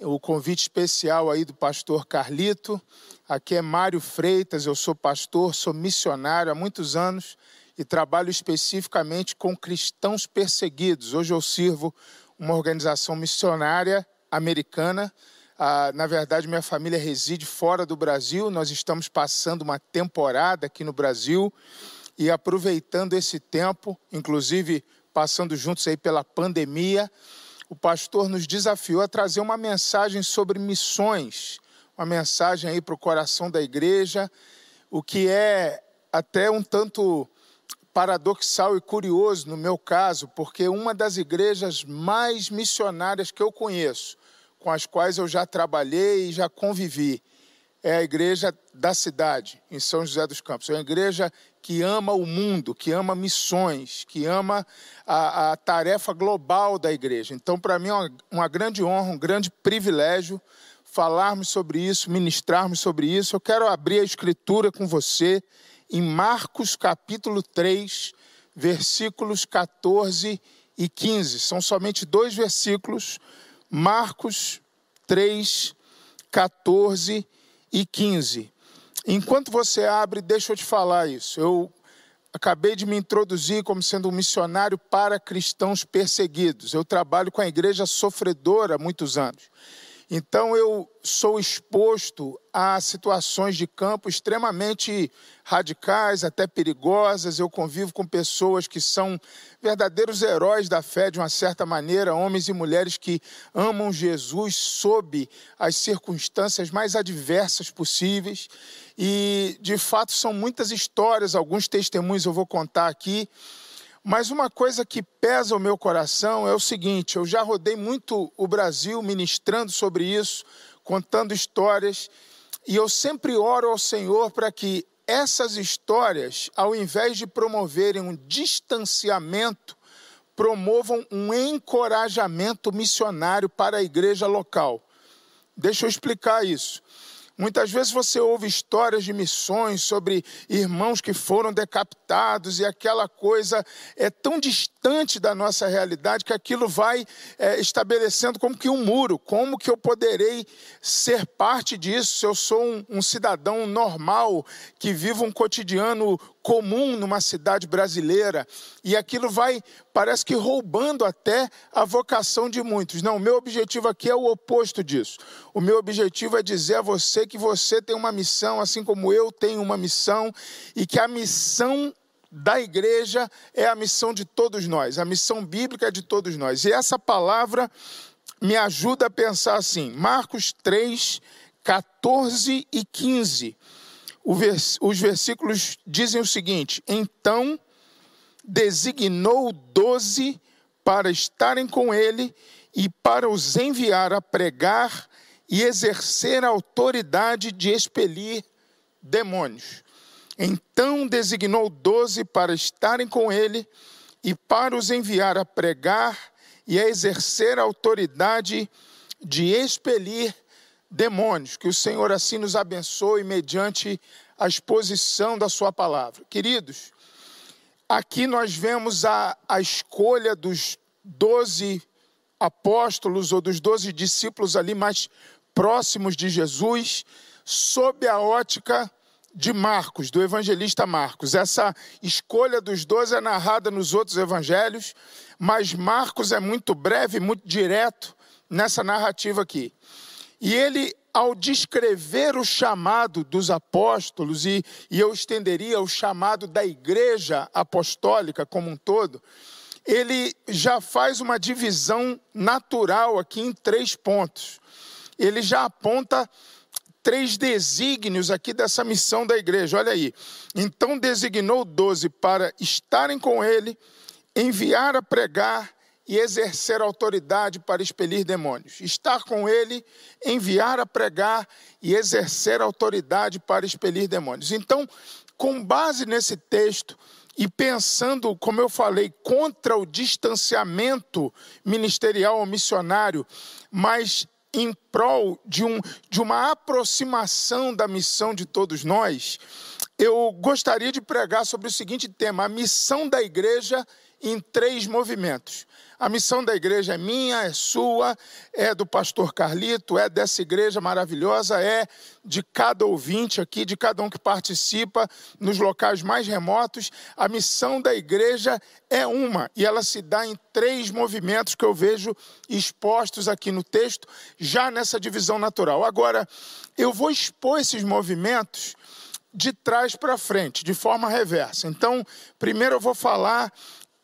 O convite especial aí do pastor Carlito. Aqui é Mário Freitas, eu sou pastor, sou missionário há muitos anos e trabalho especificamente com cristãos perseguidos. Hoje eu sirvo uma organização missionária americana. Ah, na verdade, minha família reside fora do Brasil. Nós estamos passando uma temporada aqui no Brasil e aproveitando esse tempo, inclusive passando juntos aí pela pandemia, o pastor nos desafiou a trazer uma mensagem sobre missões, uma mensagem aí para o coração da igreja, o que é até um tanto paradoxal e curioso no meu caso, porque uma das igrejas mais missionárias que eu conheço, com as quais eu já trabalhei e já convivi, é a igreja da cidade, em São José dos Campos. É uma igreja que ama o mundo, que ama missões, que ama a, a tarefa global da igreja. Então, para mim, é uma, uma grande honra, um grande privilégio falarmos sobre isso, ministrarmos sobre isso. Eu quero abrir a escritura com você em Marcos capítulo 3, versículos 14 e 15. São somente dois versículos. Marcos 3, 14 e 15. Enquanto você abre, deixa eu te falar isso. Eu acabei de me introduzir como sendo um missionário para cristãos perseguidos. Eu trabalho com a igreja sofredora há muitos anos. Então eu sou exposto a situações de campo extremamente radicais, até perigosas. Eu convivo com pessoas que são verdadeiros heróis da fé, de uma certa maneira, homens e mulheres que amam Jesus sob as circunstâncias mais adversas possíveis. E, de fato, são muitas histórias, alguns testemunhos eu vou contar aqui. Mas uma coisa que pesa o meu coração é o seguinte: eu já rodei muito o Brasil ministrando sobre isso, contando histórias, e eu sempre oro ao Senhor para que essas histórias, ao invés de promoverem um distanciamento, promovam um encorajamento missionário para a igreja local. Deixa eu explicar isso. Muitas vezes você ouve histórias de missões sobre irmãos que foram decapitados e aquela coisa é tão distante da nossa realidade que aquilo vai é, estabelecendo como que um muro. Como que eu poderei ser parte disso se eu sou um, um cidadão normal que vive um cotidiano comum numa cidade brasileira e aquilo vai, parece que roubando até a vocação de muitos. Não, o meu objetivo aqui é o oposto disso. O meu objetivo é dizer a você que você tem uma missão, assim como eu tenho uma missão, e que a missão da igreja é a missão de todos nós, a missão bíblica é de todos nós. E essa palavra me ajuda a pensar assim, Marcos 3, 14 e 15 os versículos dizem o seguinte: Então designou doze para estarem com ele e para os enviar a pregar e exercer a autoridade de expelir demônios. Então designou doze para estarem com ele e para os enviar a pregar e a exercer a autoridade de expelir demônios. Que o Senhor assim nos abençoe mediante a exposição da Sua palavra. Queridos, aqui nós vemos a, a escolha dos doze apóstolos ou dos doze discípulos ali mais próximos de Jesus, sob a ótica de Marcos, do evangelista Marcos. Essa escolha dos doze é narrada nos outros evangelhos, mas Marcos é muito breve, muito direto nessa narrativa aqui. E ele, ao descrever o chamado dos apóstolos, e, e eu estenderia o chamado da igreja apostólica como um todo, ele já faz uma divisão natural aqui em três pontos. Ele já aponta três desígnios aqui dessa missão da igreja. Olha aí. Então designou doze para estarem com ele, enviar a pregar e exercer autoridade para expelir demônios. Estar com ele, enviar a pregar e exercer autoridade para expelir demônios. Então, com base nesse texto e pensando, como eu falei, contra o distanciamento ministerial ou missionário, mas em prol de, um, de uma aproximação da missão de todos nós, eu gostaria de pregar sobre o seguinte tema: a missão da igreja em três movimentos. A missão da igreja é minha, é sua, é do pastor Carlito, é dessa igreja maravilhosa, é de cada ouvinte aqui, de cada um que participa nos locais mais remotos. A missão da igreja é uma e ela se dá em três movimentos que eu vejo expostos aqui no texto, já nessa divisão natural. Agora, eu vou expor esses movimentos de trás para frente, de forma reversa. Então, primeiro eu vou falar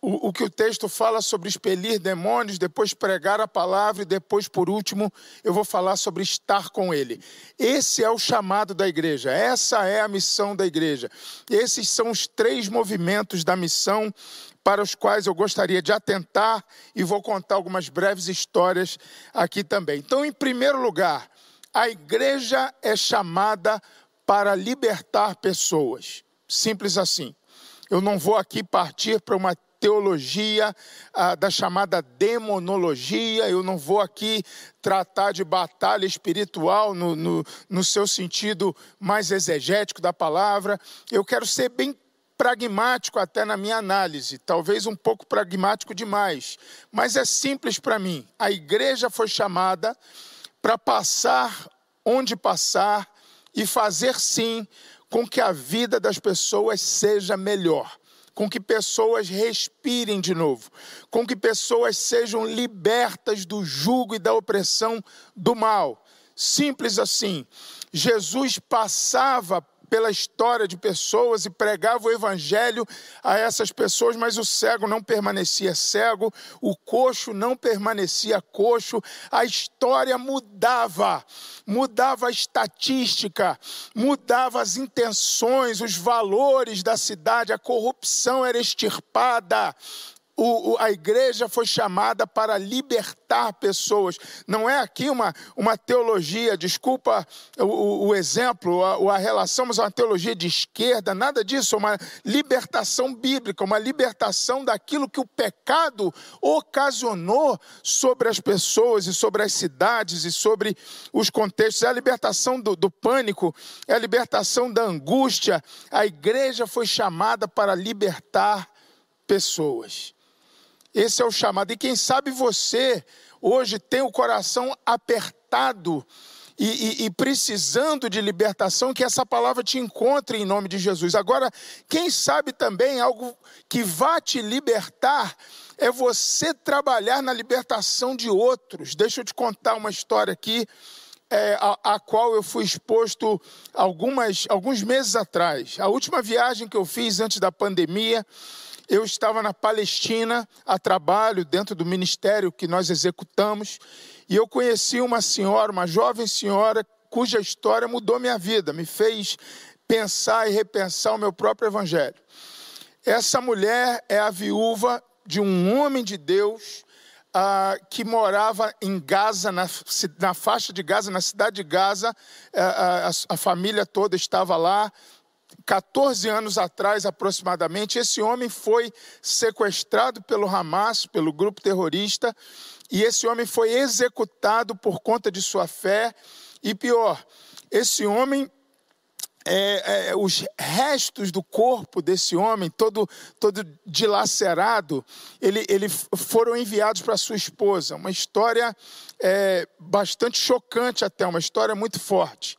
o, o, que o texto fala sobre expelir demônios, depois pregar a palavra e depois, por último, eu vou falar sobre estar com Ele. Esse é o chamado da igreja, essa é a missão da igreja. Esses são os três movimentos da missão para os quais eu gostaria de atentar e vou contar algumas breves histórias aqui também. Então, em primeiro lugar, a igreja é chamada para libertar pessoas. Simples assim. Eu não vou aqui partir para uma teologia ah, da chamada demonologia. Eu não vou aqui tratar de batalha espiritual no, no, no seu sentido mais exegético da palavra. Eu quero ser bem pragmático até na minha análise, talvez um pouco pragmático demais, mas é simples para mim. A igreja foi chamada para passar onde passar e fazer sim com que a vida das pessoas seja melhor. Com que pessoas respirem de novo, com que pessoas sejam libertas do jugo e da opressão do mal. Simples assim. Jesus passava pela história de pessoas e pregava o evangelho a essas pessoas, mas o cego não permanecia cego, o coxo não permanecia coxo, a história mudava, mudava a estatística, mudava as intenções, os valores da cidade, a corrupção era extirpada, o, o, a igreja foi chamada para libertar pessoas. Não é aqui uma, uma teologia, desculpa o, o exemplo, a, a relação, mas é uma teologia de esquerda, nada disso, é uma libertação bíblica, uma libertação daquilo que o pecado ocasionou sobre as pessoas e sobre as cidades e sobre os contextos. É a libertação do, do pânico, é a libertação da angústia. A igreja foi chamada para libertar pessoas. Esse é o chamado. E quem sabe você hoje tem o coração apertado e, e, e, precisando de libertação, que essa palavra te encontre em nome de Jesus. Agora, quem sabe também algo que vá te libertar é você trabalhar na libertação de outros. Deixa eu te contar uma história aqui. É, a, a, qual eu fui exposto algumas, alguns meses atrás. A última viagem que eu fiz antes da pandemia, eu estava na Palestina a trabalho dentro do ministério que nós executamos e eu conheci uma senhora, uma jovem senhora, cuja história mudou minha vida, me fez pensar e repensar o meu próprio evangelho. Essa mulher é a viúva de um homem de Deus ah, que morava em Gaza, na, na, faixa de Gaza, na cidade de Gaza. Ah, a, a família toda estava lá 14 anos atrás, aproximadamente, esse homem foi sequestrado pelo Hamas, pelo grupo terrorista, e esse homem foi executado por conta de sua fé. E pior, esse homem é, é, os restos do corpo desse homem, todo, todo dilacerado, ele, ele foram enviados para sua esposa. Uma história é, bastante chocante, até, uma história muito forte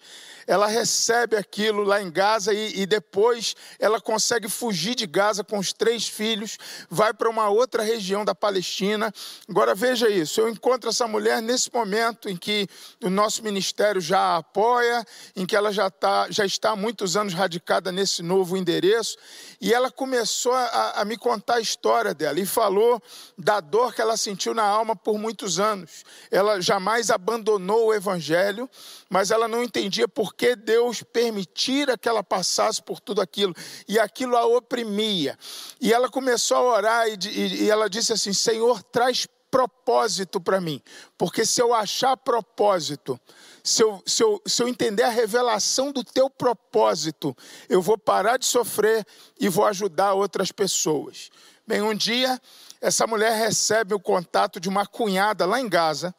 ela recebe aquilo lá em Gaza e, e depois ela consegue fugir de Gaza com os três filhos, vai para uma outra região da Palestina. Agora veja isso, eu encontro essa mulher nesse momento em que o nosso ministério já a apoia, em que ela já, tá, já está muitos anos radicada nesse novo endereço, e ela começou a, a me contar a história dela e falou da dor que ela sentiu na alma por muitos anos. Ela jamais abandonou o evangelho, mas ela não entendia por que Deus permitira que ela passasse por tudo aquilo, e aquilo a oprimia. E ela começou a orar e, e, e ela disse assim: Senhor, traz propósito para mim, porque se eu achar propósito, se eu, se, eu, se eu entender a revelação do teu propósito, eu vou parar de sofrer e vou ajudar outras pessoas. Bem, um dia, essa mulher recebe o contato de uma cunhada lá em Gaza,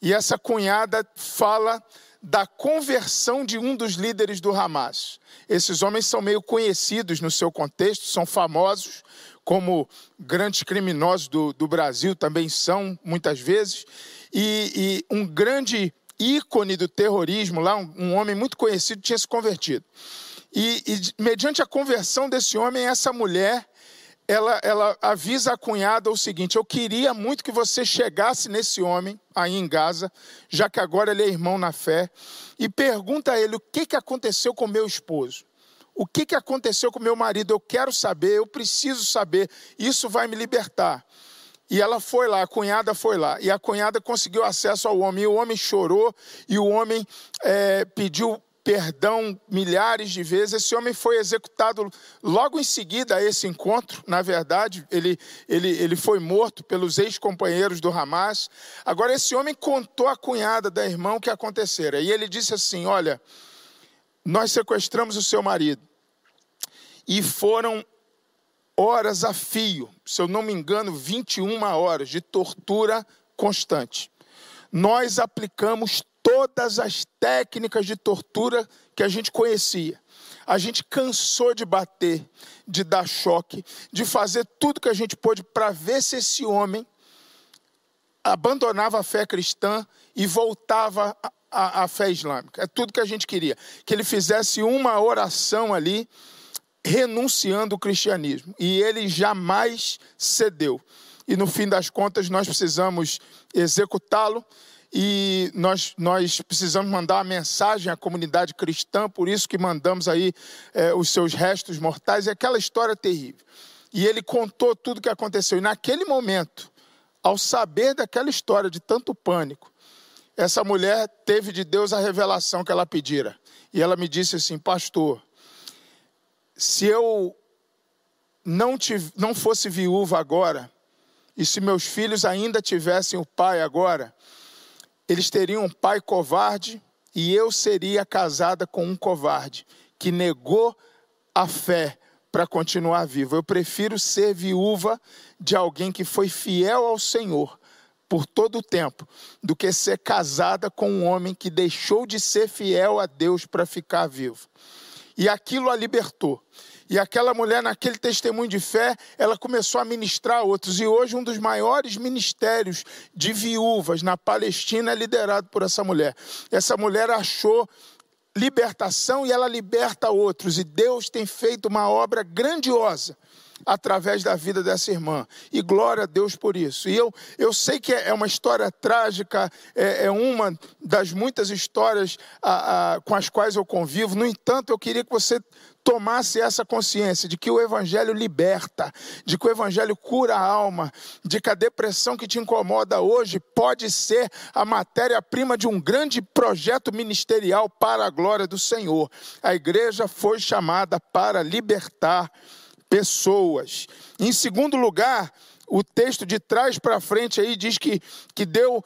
e essa cunhada fala da conversão de um dos líderes do Hamas. Esses homens são meio conhecidos no seu contexto, são famosos, como grandes criminosos do, do Brasil também são, muitas vezes, e, e, um grande ícone do terrorismo lá, um, um homem muito conhecido, tinha se convertido. E, e, mediante a conversão desse homem, essa mulher ela, ela avisa a cunhada o seguinte: Eu queria muito que você chegasse nesse homem aí em Gaza, já que agora ele é irmão na fé, e pergunta a ele o que, que aconteceu com meu esposo. O que, que aconteceu com meu marido? Eu quero saber, eu preciso saber, isso vai me libertar. E ela foi lá, a cunhada foi lá, e a cunhada conseguiu acesso ao homem, e o homem chorou, e o homem é, pediu perdão milhares de vezes. Esse homem foi executado logo em seguida a esse encontro. Na verdade, ele, ele, ele foi morto pelos ex-companheiros do Hamas. Agora, esse homem contou à cunhada da irmã o que acontecera. E ele disse assim: Olha, nós sequestramos o seu marido. E foram horas a fio, se eu não me engano, 21 horas de tortura constante. Nós aplicamos todas as técnicas de tortura que a gente conhecia. A gente cansou de bater, de dar choque, de fazer tudo que a gente pôde para ver se esse homem abandonava a fé cristã e voltava à fé islâmica. É tudo que a gente queria. Que ele fizesse uma oração ali renunciando o cristianismo. E ele jamais cedeu. E no fim das contas, nós precisamos executá-lo e nós, nós precisamos mandar uma mensagem à comunidade cristã, por isso que mandamos aí é, os seus restos mortais. É aquela história terrível. E ele contou tudo o que aconteceu. E naquele momento, ao saber daquela história de tanto pânico, essa mulher teve de Deus a revelação que ela pedira. E ela me disse assim: Pastor, se eu não, tive, não fosse viúva agora, e se meus filhos ainda tivessem o pai agora, eles teriam um pai covarde e eu seria casada com um covarde que negou a fé para continuar vivo. Eu prefiro ser viúva de alguém que foi fiel ao Senhor por todo o tempo, do que ser casada com um homem que deixou de ser fiel a Deus para ficar vivo. E aquilo a libertou. E aquela mulher, naquele testemunho de fé, ela começou a ministrar a outros. E hoje, um dos maiores ministérios de viúvas na Palestina é liderado por essa mulher. Essa mulher achou libertação e ela liberta outros. E Deus tem feito uma obra grandiosa através da vida dessa irmã. E glória a Deus por isso. E eu, eu sei que é uma história trágica, é, é uma das muitas histórias a, a, com as quais eu convivo. No entanto, eu queria que você tomasse essa consciência de que o Evangelho liberta, de que o Evangelho cura a alma, de que a depressão que te incomoda hoje pode ser a matéria-prima de um grande projeto ministerial para a glória do Senhor. A igreja foi chamada para libertar pessoas. Em segundo lugar, o texto de trás para frente aí diz que, que deu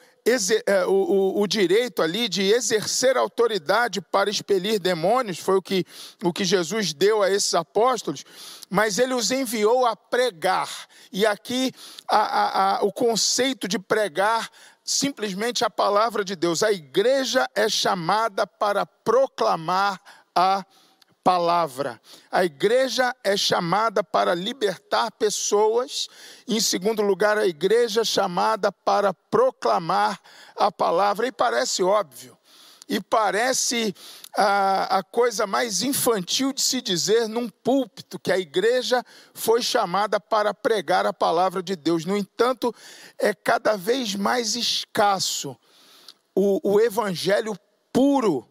é, o, o, o, direito ali de exercer autoridade para expelir demônios, foi o que, o que Jesus deu a esses apóstolos, mas ele os enviou a pregar. E aqui a, a, a, o conceito de pregar simplesmente a palavra de Deus. A igreja é chamada para proclamar a. A igreja é chamada para libertar pessoas, em segundo lugar, a igreja é chamada para proclamar a palavra. E parece óbvio, e parece a, a coisa mais infantil de se dizer num púlpito, que a igreja foi chamada para pregar a palavra de Deus. No entanto, é cada vez mais escasso o, o evangelho puro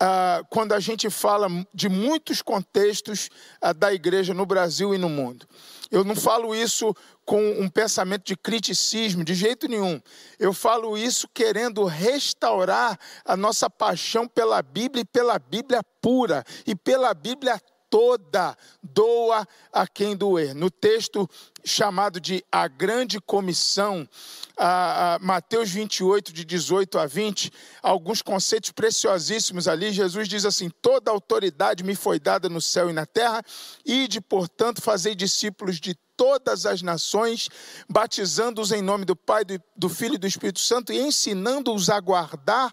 ah, quando a gente fala de muitos contextos ah, da igreja no Brasil e no mundo. Eu não falo isso com um pensamento de criticismo, de jeito nenhum. Eu falo isso querendo restaurar a nossa paixão pela Bíblia e pela Bíblia pura e pela Bíblia toda doa a quem doer. No texto chamado de A Grande Comissão, a, a Mateus 28, de 18 a 20, alguns conceitos preciosíssimos ali. Jesus diz assim: Toda autoridade me foi dada no céu e na terra, e de, portanto, fazei discípulos de todas as nações, batizando-os em nome do Pai, do, do Filho e do Espírito Santo e ensinando-os a guardar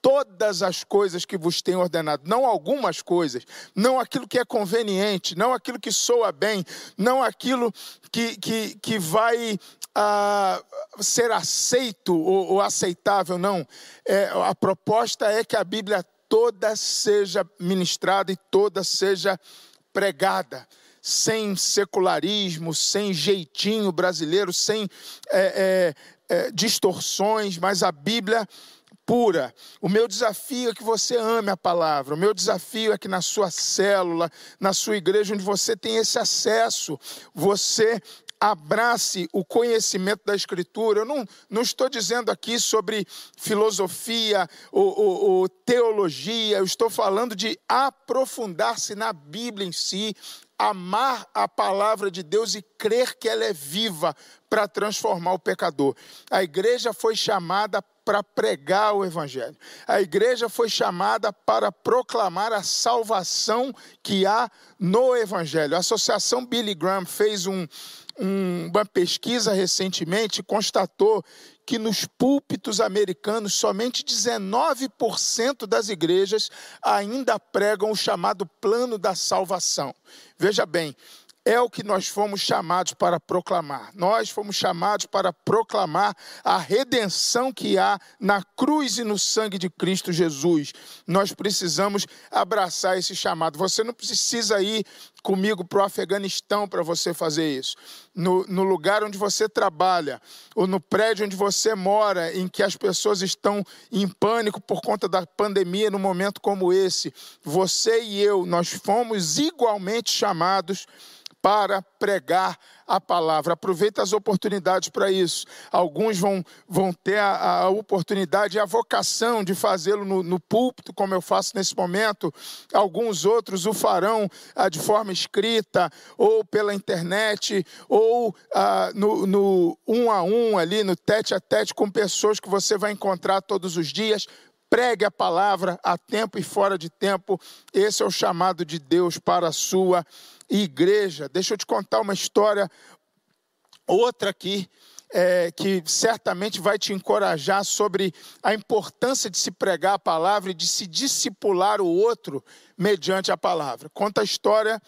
todas as coisas que vos tenho ordenado, não algumas coisas, não aquilo que é conveniente, não aquilo que soa bem, não aquilo que, que, que vai ah, ser aceito ou, ou aceitável, não. É, a proposta é que a Bíblia toda seja ministrada e toda seja pregada sem secularismo, sem jeitinho brasileiro, sem é, é, é, distorções, mas a Bíblia pura. O meu desafio é que você ame a palavra. O meu desafio é que na sua célula, na sua igreja, onde você tem esse acesso, você abrace o conhecimento da Escritura. Eu não, não estou dizendo aqui sobre filosofia ou, ou, ou teologia, eu estou falando de aprofundar-se na Bíblia em si, amar a palavra de Deus e crer que ela é viva para transformar o pecador. A igreja foi chamada para pregar o Evangelho. A igreja foi chamada para proclamar a salvação que há no Evangelho. A Associação Billy Graham fez um, uma pesquisa recentemente constatou que nos púlpitos americanos somente 19% das igrejas ainda pregam o chamado plano da salvação. Veja bem, é o que nós fomos chamados para proclamar. Nós fomos chamados para proclamar a redenção que há na cruz e no sangue de Cristo Jesus. Nós precisamos abraçar esse chamado. Você não precisa ir comigo para o Afeganistão para você fazer isso. No, no, lugar onde você trabalha, ou no prédio onde você mora, em que as pessoas estão em pânico por conta da pandemia, num momento como esse, você e eu, nós fomos igualmente chamados para pregar a palavra. Aproveita as oportunidades para isso. Alguns vão, vão ter a, a oportunidade e a vocação de fazê-lo no, no, púlpito, como eu faço nesse momento. Alguns outros o farão ah, de forma escrita, ou pela internet, ou ah, no, no um a um, ali, no tete a tete, com pessoas que você vai encontrar todos os dias pregue a palavra a tempo e fora de tempo. Esse é o chamado de Deus para a sua igreja. Deixa eu te contar uma história, outra aqui, é, que certamente vai te encorajar sobre a importância de se pregar a palavra e de se discipular o outro mediante a palavra. Conta a história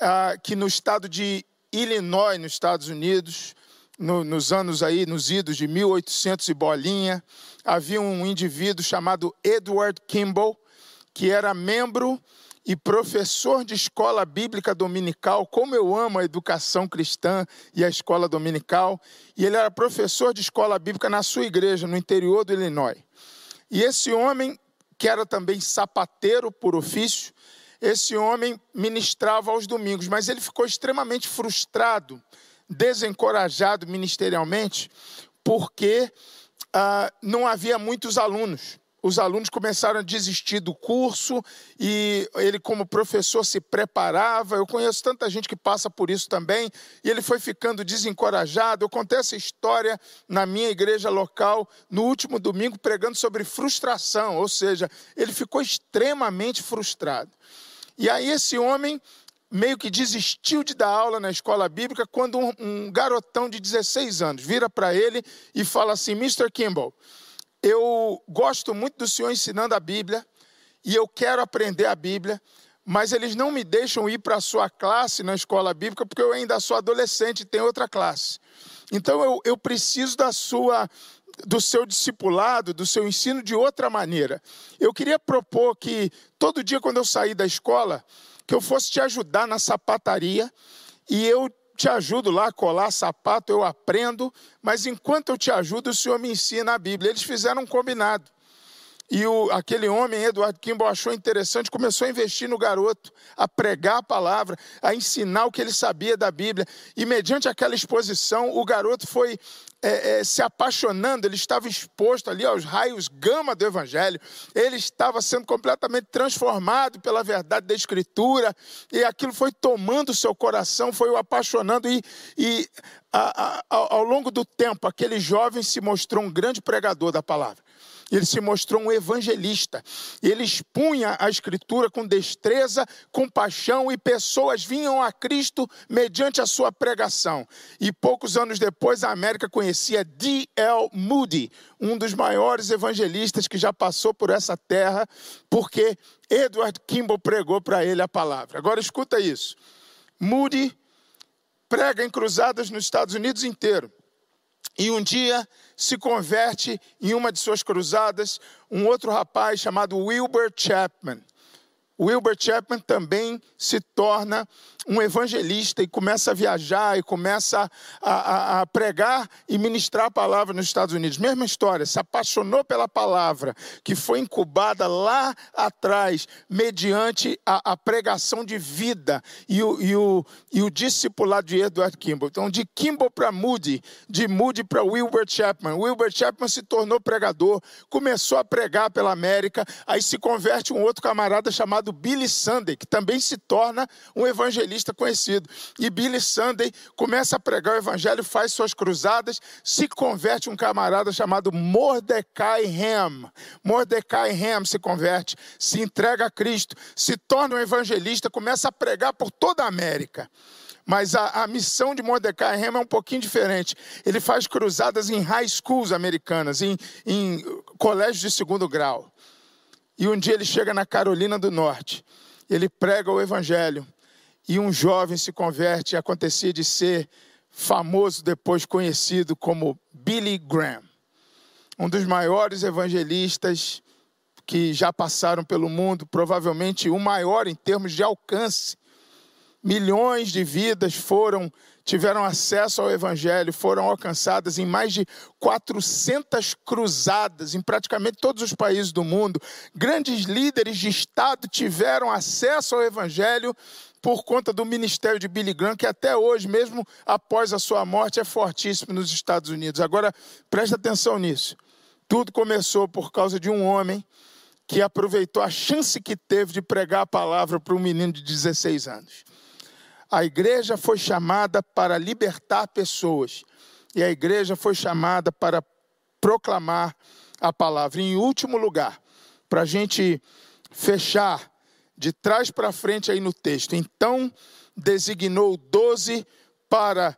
ah, que no estado de Illinois, nos Estados Unidos, no, nos anos aí, nos idos de 1800 e bolinha, havia um indivíduo chamado Edward Kimball, que era membro e professor de escola bíblica dominical, como eu amo a educação cristã e a escola dominical, e ele era professor de escola bíblica na sua igreja, no interior do Illinois. E esse homem, que era também sapateiro por ofício, esse homem ministrava aos domingos, mas ele ficou extremamente frustrado, desencorajado ministerialmente, porque ah, não havia muitos alunos os alunos começaram a desistir do curso e ele, como professor, se preparava. Eu conheço tanta gente que passa por isso também, e ele foi ficando desencorajado. Eu contei essa história na minha igreja local no último domingo, pregando sobre frustração, ou seja, ele ficou extremamente frustrado. E aí, esse homem meio que desistiu de dar aula na escola bíblica quando um, um garotão de 16 anos vira para ele e fala assim: Mr. Kimball eu gosto muito do senhor ensinando a Bíblia e eu quero aprender a Bíblia, mas eles não me deixam ir para a sua classe na escola bíblica porque eu ainda sou adolescente e tenho outra classe. Então eu, eu preciso da sua do seu discipulado, do seu ensino de outra maneira. Eu queria propor que todo dia quando eu sair da escola, que eu fosse te ajudar na sapataria e eu te ajudo lá a colar sapato, eu aprendo, mas enquanto eu te ajudo, o Senhor me ensina a Bíblia. Eles fizeram um combinado. E o, aquele homem, Edward Kimball, achou interessante, começou a investir no garoto, a pregar a palavra, a ensinar o que ele sabia da Bíblia. E mediante aquela exposição, o garoto foi é, é, se apaixonando, ele estava exposto ali aos raios gama do Evangelho, ele estava sendo completamente transformado pela verdade da Escritura, e aquilo foi tomando o seu coração, foi o apaixonando, e, e a, a, ao longo do tempo, aquele jovem se mostrou um grande pregador da palavra. Ele se mostrou um evangelista. Ele expunha a Escritura com destreza, com paixão, e pessoas vinham a Cristo mediante a sua pregação. E poucos anos depois, a América conhecia D.L. Moody, um dos maiores evangelistas que já passou por essa terra, porque Edward Kimball pregou para ele a palavra. Agora escuta isso. Moody prega em cruzadas nos Estados Unidos inteiro. E um dia se converte em uma de suas cruzadas um outro rapaz chamado Wilbur Chapman. Wilbur Chapman também se torna um evangelista e começa a viajar e começa a, a, a, pregar e ministrar a palavra nos Estados Unidos. Mesma história, se apaixonou pela palavra que foi incubada lá atrás, mediante a, a pregação de vida e o, e, o, e o discipulado de Edward Kimball. Então, de Kimball para Moody, de Moody para Wilbur Chapman. Wilbur Chapman se tornou pregador, começou a pregar pela América, aí se converte um outro camarada chamado Billy Sunday, que também se torna um evangelista evangelista conhecido. E Billy Sunday começa a pregar o evangelho, faz suas cruzadas, se converte um camarada chamado Mordecai Ham. Mordecai Ham se converte, se entrega a Cristo, se torna um evangelista, começa a pregar por toda a América. Mas a, a, missão de Mordecai Ham é um pouquinho diferente. Ele faz cruzadas em high schools americanas, em, em colégios de segundo grau. E um dia ele chega na Carolina do Norte. Ele prega o evangelho e um jovem se converte e acontecia de ser famoso, depois conhecido como Billy Graham, um dos maiores evangelistas que já passaram pelo mundo, provavelmente o maior em termos de alcance. Milhões de vidas foram tiveram acesso ao evangelho, foram alcançadas em mais de 400 cruzadas em praticamente todos os países do mundo. Grandes líderes de estado tiveram acesso ao evangelho por conta do ministério de Billy Graham, que até hoje, mesmo após a sua morte, é fortíssimo nos Estados Unidos. Agora, preste atenção nisso. Tudo começou por causa de um homem que aproveitou a chance que teve de pregar a palavra para um menino de 16 anos. A igreja foi chamada para libertar pessoas, e a igreja foi chamada para proclamar a palavra. E, em último lugar, para a gente fechar de trás para frente aí no texto. Então designou doze para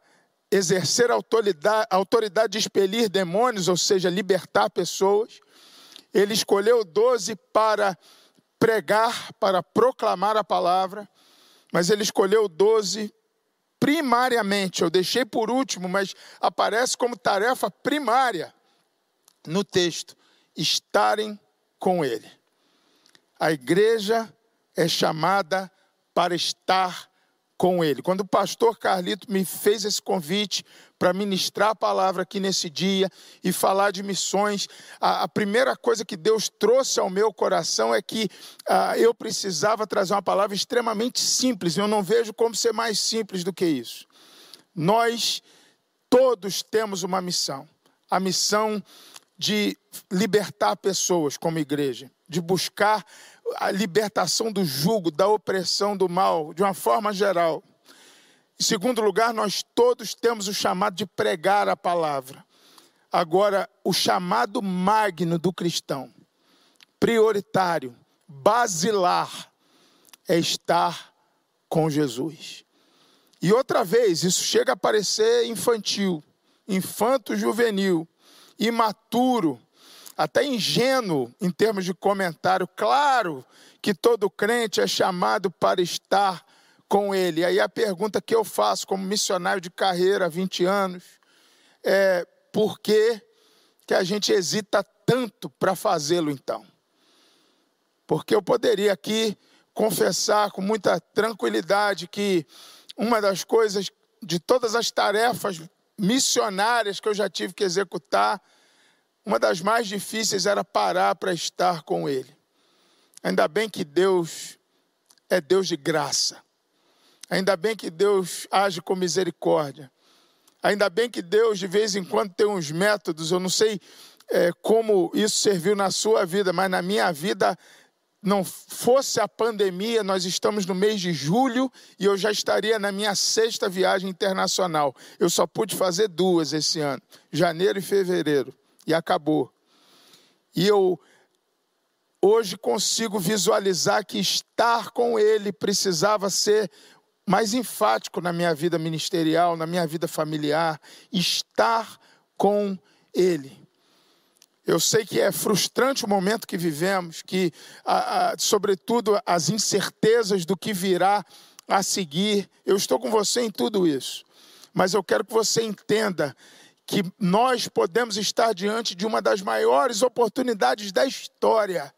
exercer autoridade, autoridade de expelir demônios, ou seja, libertar pessoas. Ele escolheu doze para pregar, para proclamar a palavra, mas ele escolheu doze primariamente, eu deixei por último, mas aparece como tarefa primária no texto: estarem com ele. A igreja é chamada para estar com Ele. Quando o pastor Carlito me fez esse convite para ministrar a palavra aqui nesse dia e falar de missões, a, a primeira coisa que Deus trouxe ao meu coração é que a, eu precisava trazer uma palavra extremamente simples. Eu não vejo como ser mais simples do que isso. Nós todos temos uma missão. A missão de libertar pessoas como igreja, de buscar a libertação do jugo, da opressão do mal, de uma forma geral. Em segundo lugar, nós todos temos o chamado de pregar a palavra. Agora, o chamado magno do cristão, prioritário, basilar, é estar com Jesus. E outra vez, isso chega a parecer infantil, infanto juvenil, imaturo, até ingênuo em termos de comentário. Claro que todo crente é chamado para estar com ele. Aí a pergunta que eu faço como missionário de carreira há 20 anos é por que, que a gente hesita tanto para fazê-lo então? Porque eu poderia aqui confessar com muita tranquilidade que uma das coisas, de todas as tarefas missionárias que eu já tive que executar, uma das mais difíceis era parar para estar com Ele. Ainda bem que Deus é Deus de graça. Ainda bem que Deus age com misericórdia. Ainda bem que Deus, de vez em quando, tem uns métodos. Eu não sei é, como isso serviu na sua vida, mas na minha vida, não fosse a pandemia, nós estamos no mês de julho e eu já estaria na minha sexta viagem internacional. Eu só pude fazer duas esse ano, janeiro e fevereiro e acabou. E eu hoje consigo visualizar que estar com Ele precisava ser mais enfático na minha vida ministerial, na minha vida familiar, estar com Ele. Eu sei que é frustrante o momento que vivemos, que, a, a, sobretudo, as incertezas do que virá a seguir. Eu estou com você em tudo isso. Mas eu quero que você entenda que nós podemos estar diante de uma das maiores oportunidades da história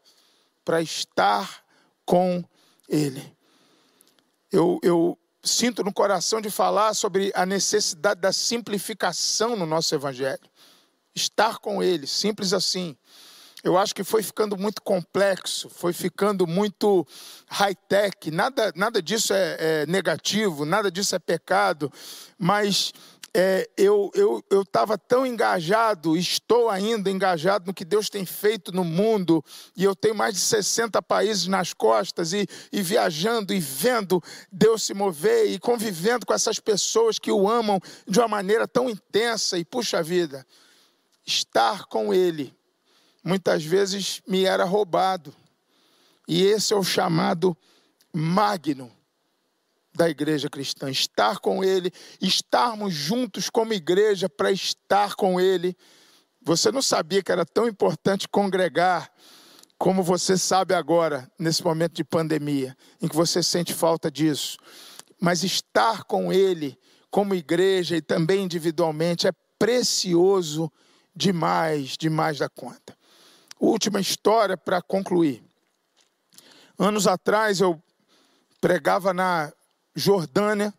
para estar com Ele. Eu, eu sinto no coração de falar sobre a necessidade da simplificação no nosso Evangelho. Estar com Ele, simples assim. Eu acho que foi ficando muito complexo, foi ficando muito high-tech. Nada, nada disso é, é negativo, nada disso é pecado, mas é, eu estava eu, eu tão engajado, estou ainda engajado no que Deus tem feito no mundo, e eu tenho mais de 60 países nas costas, e, e viajando e vendo Deus se mover, e convivendo com essas pessoas que o amam de uma maneira tão intensa, e puxa vida, estar com Ele, muitas vezes me era roubado, e esse é o chamado magno da igreja cristã, estar com Ele, estarmos juntos como igreja para estar com Ele. Você não sabia que era tão importante congregar como você sabe agora, nesse momento de pandemia, em que você sente falta disso. mas estar com Ele como igreja e também individualmente é precioso demais, demais da conta. Última história para concluir. Anos atrás eu pregava na Jordânia,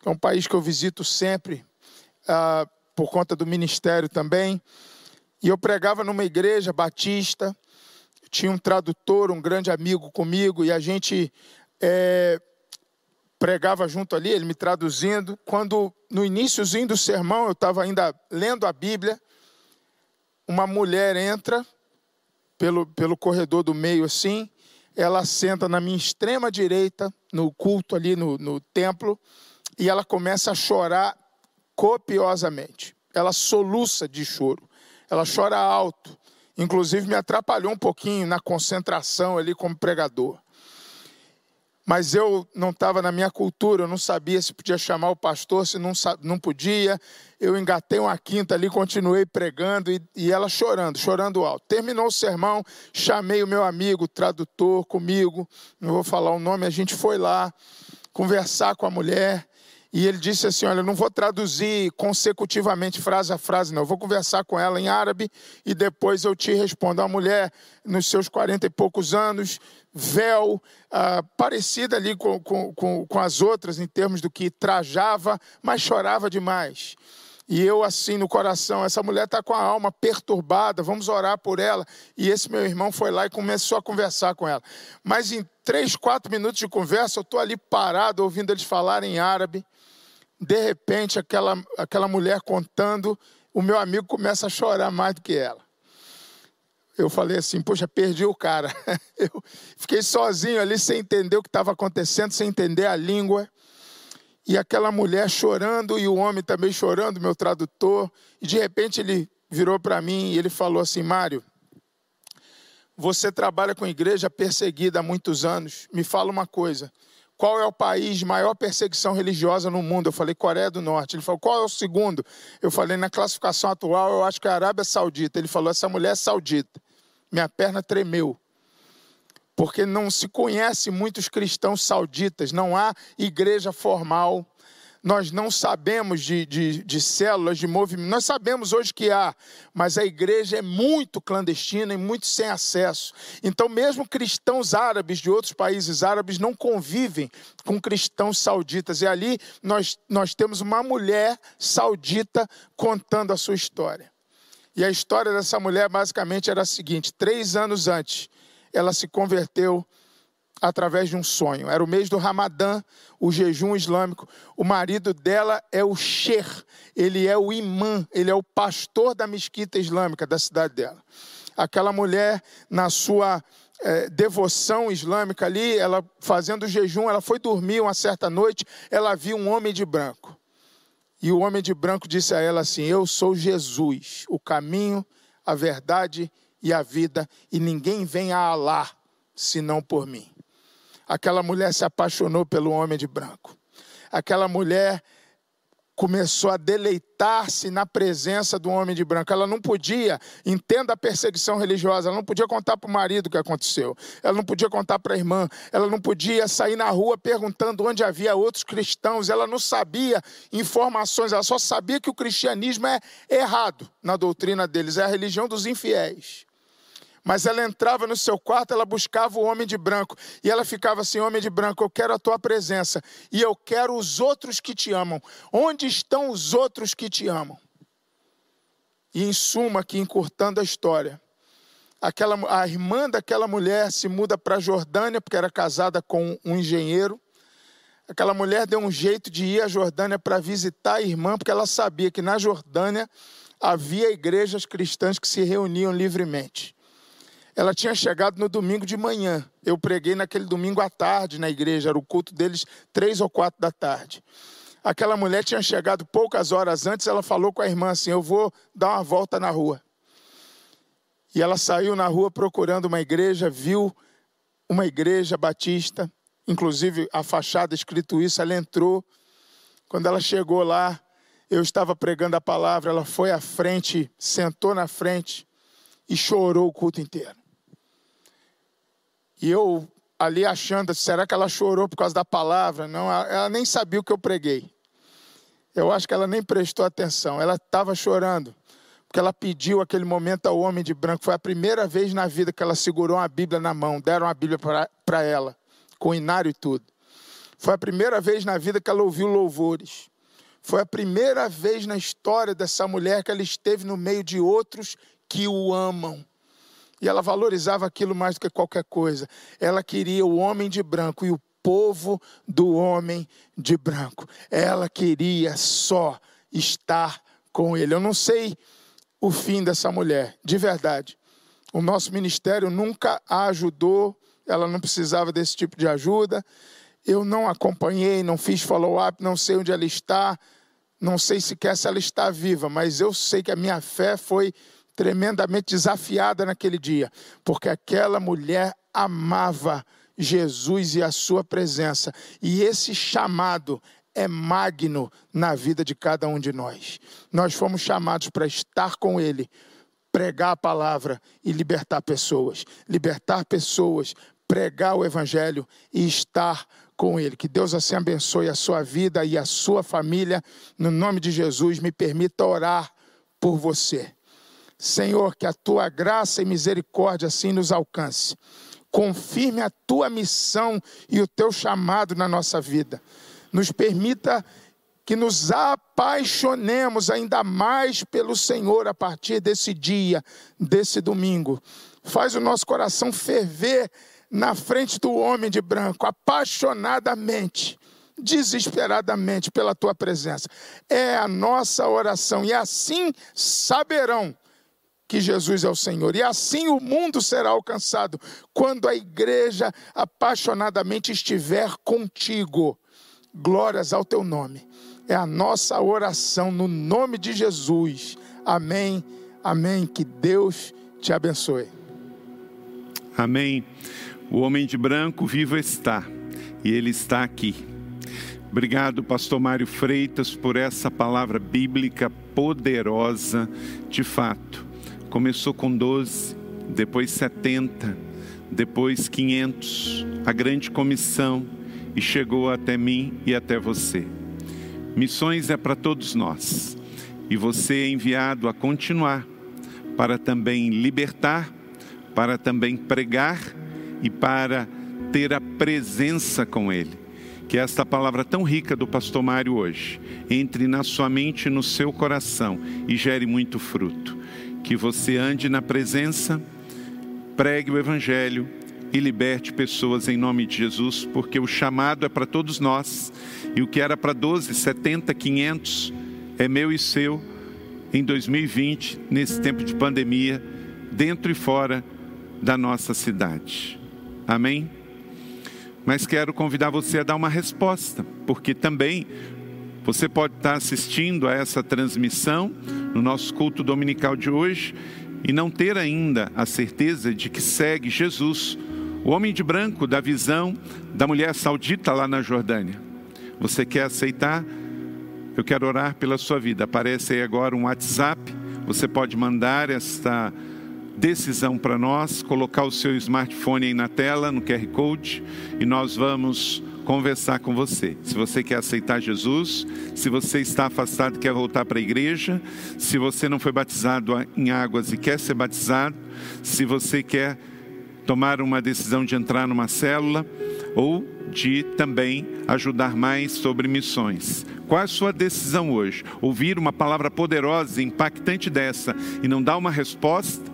que é um país que eu visito sempre, ah, por conta do ministério também. E eu pregava numa igreja batista, tinha um tradutor, um grande amigo comigo, e a gente é, pregava junto ali, ele me traduzindo. Quando no iníciozinho do sermão eu estava ainda lendo a Bíblia, uma mulher entra pelo, pelo corredor do meio assim, ela senta na minha extrema direita, no culto ali no, no templo, e ela começa a chorar copiosamente. Ela soluça de choro, ela chora alto. Inclusive me atrapalhou um pouquinho na concentração ali como pregador mas eu não estava na minha cultura, eu não sabia se podia chamar o pastor, se não, não podia. Eu engatei uma quinta ali, continuei pregando e, e ela chorando, chorando alto. Terminou o sermão, chamei o meu amigo, tradutor comigo, não vou falar o nome, a gente foi lá conversar com a mulher. E ele disse assim: Olha, eu não vou traduzir consecutivamente frase a frase, não. Eu vou conversar com ela em árabe e depois eu te respondo. A mulher, nos seus quarenta e poucos anos, véu, ah, parecida ali com, com, com, com as outras em termos do que trajava, mas chorava demais. E eu, assim, no coração, essa mulher está com a alma perturbada, vamos orar por ela. E esse meu irmão foi lá e começou a conversar com ela. Mas em três, quatro minutos de conversa, eu estou ali parado, ouvindo eles falarem em árabe de repente, aquela, aquela mulher contando, o meu amigo começa a chorar mais do que ela. Eu falei assim, poxa, perdi o cara. Eu fiquei sozinho ali, sem entender o que estava acontecendo, sem entender a língua. E aquela mulher chorando e o homem também chorando, meu tradutor. E de repente ele virou para mim e ele falou assim: Mário, você trabalha com igreja perseguida há muitos anos. Me fala uma coisa. Qual é o país de maior perseguição religiosa no mundo? Eu falei Coreia do Norte. Ele falou, qual é o segundo? Eu falei, na classificação atual, eu acho que é a Arábia Saudita. Ele falou, essa mulher é saudita. Minha perna tremeu. Porque não se conhece muitos cristãos sauditas, não há igreja formal nós não sabemos de, de, de células, de movimento. Nós sabemos hoje que há, mas a igreja é muito clandestina e muito sem acesso. Então, mesmo cristãos árabes de outros países árabes não convivem com cristãos sauditas. E ali nós, nós temos uma mulher saudita contando a sua história. E a história dessa mulher basicamente era a seguinte: três anos antes, ela se converteu através de um sonho. Era o mês do Ramadã, o jejum islâmico. O marido dela é o sheikh, ele é o imã, ele é o pastor da mesquita islâmica da cidade dela. Aquela mulher, na sua é, devoção islâmica ali, ela fazendo jejum, ela foi dormir uma certa noite, ela viu um homem de branco. E o homem de branco disse a ela assim: Eu sou Jesus, o caminho, a verdade e a vida, e ninguém vem a Alá senão por mim. Aquela mulher se apaixonou pelo homem de branco. Aquela mulher começou a deleitar-se na presença do homem de branco. Ela não podia, entenda a perseguição religiosa, ela não podia contar para o marido o que aconteceu, ela não podia contar para a irmã, ela não podia sair na rua perguntando onde havia outros cristãos, ela não sabia informações, ela só sabia que o cristianismo é errado na doutrina deles, é a religião dos infiéis. Mas ela entrava no seu quarto, ela buscava o homem de branco. E ela ficava assim: Homem de branco, eu quero a tua presença. E eu quero os outros que te amam. Onde estão os outros que te amam? E em suma, aqui encurtando a história, aquela, a irmã daquela mulher se muda para a Jordânia, porque era casada com um engenheiro. Aquela mulher deu um jeito de ir à Jordânia para visitar a irmã, porque ela sabia que na Jordânia havia igrejas cristãs que se reuniam livremente. Ela tinha chegado no domingo de manhã. Eu preguei naquele domingo à tarde na igreja, era o culto deles três ou quatro da tarde. Aquela mulher tinha chegado poucas horas antes, ela falou com a irmã assim: Eu vou dar uma volta na rua. E ela saiu na rua procurando uma igreja, viu uma igreja batista, inclusive a fachada escrito isso, ela entrou. Quando ela chegou lá, eu estava pregando a palavra, ela foi à frente, sentou na frente e chorou o culto inteiro. E eu ali achando, será que ela chorou por causa da palavra? Não, ela, nem sabia o que eu preguei. Eu acho que ela nem prestou atenção. Ela estava chorando porque ela pediu aquele momento ao homem de branco. Foi a primeira vez na vida que ela segurou uma Bíblia na mão, deram a Bíblia para ela, com inário e tudo. Foi a primeira vez na vida que ela ouviu louvores. Foi a primeira vez na história dessa mulher que ela esteve no meio de outros que o amam. E ela valorizava aquilo mais do que qualquer coisa. Ela queria o homem de branco e o povo do homem de branco. Ela queria só estar com ele. Eu não sei o fim dessa mulher, de verdade. O nosso ministério nunca a ajudou, ela não precisava desse tipo de ajuda. Eu não acompanhei, não fiz follow-up, não sei onde ela está, não sei sequer se ela está viva, mas eu sei que a minha fé foi tremendamente desafiada naquele dia, porque aquela mulher amava Jesus e a sua presença, e esse chamado é magno na vida de cada um de nós. Nós fomos chamados para estar com Ele, pregar a palavra e libertar pessoas. Libertar pessoas, pregar o Evangelho e estar com Ele. Que Deus assim abençoe a sua vida e a sua família. No nome de Jesus, me permita orar por você. Senhor, que a tua graça e misericórdia assim nos alcance. Confirme a tua missão e o teu chamado na nossa vida. Nos permita que nos apaixonemos ainda mais pelo Senhor a partir desse dia, desse domingo. Faz o nosso coração ferver na frente do homem de branco, apaixonadamente, desesperadamente pela tua presença. É a nossa oração e assim saberão que Jesus é o Senhor. E assim o mundo será alcançado quando a igreja apaixonadamente estiver contigo. Glórias ao teu nome. É a nossa oração no nome de Jesus. Amém. Amém. Que Deus te abençoe.
Amém. O homem de branco vivo está e ele está aqui. Obrigado, pastor Mário Freitas, por essa palavra bíblica poderosa de fato Começou com 12, depois 70, depois 500, a grande comissão e chegou até mim e até você. Missões é para todos nós e você é enviado a continuar para também libertar, para também pregar e para ter a presença com Ele. Que esta palavra tão rica do pastor Mário hoje entre na sua mente e no seu coração e gere muito fruto que você ande na presença, pregue o Evangelho e liberte pessoas em nome de Jesus, porque o chamado é para todos nós e o que era para 12, 70, 500 é meu e seu em 2020, nesse tempo de pandemia, dentro e fora da nossa cidade. Amém? Mas quero convidar você a dar uma resposta, porque também você pode estar assistindo a essa transmissão no nosso culto dominical de hoje e não ter ainda a certeza de que segue Jesus, o homem de branco da visão da mulher saudita lá na Jordânia. Você quer aceitar? Eu quero orar pela sua vida. Aparece aí agora um WhatsApp. Você pode mandar esta decisão para nós, colocar o seu smartphone aí na tela, no QR Code, e nós vamos conversar com você. Se você quer aceitar Jesus, se você está afastado e quer voltar para a igreja, se você não foi batizado em águas e quer ser batizado, se você quer tomar uma decisão de entrar numa célula ou de também ajudar mais sobre missões. Qual a sua decisão hoje? Ouvir uma palavra poderosa e impactante dessa e não dar uma resposta?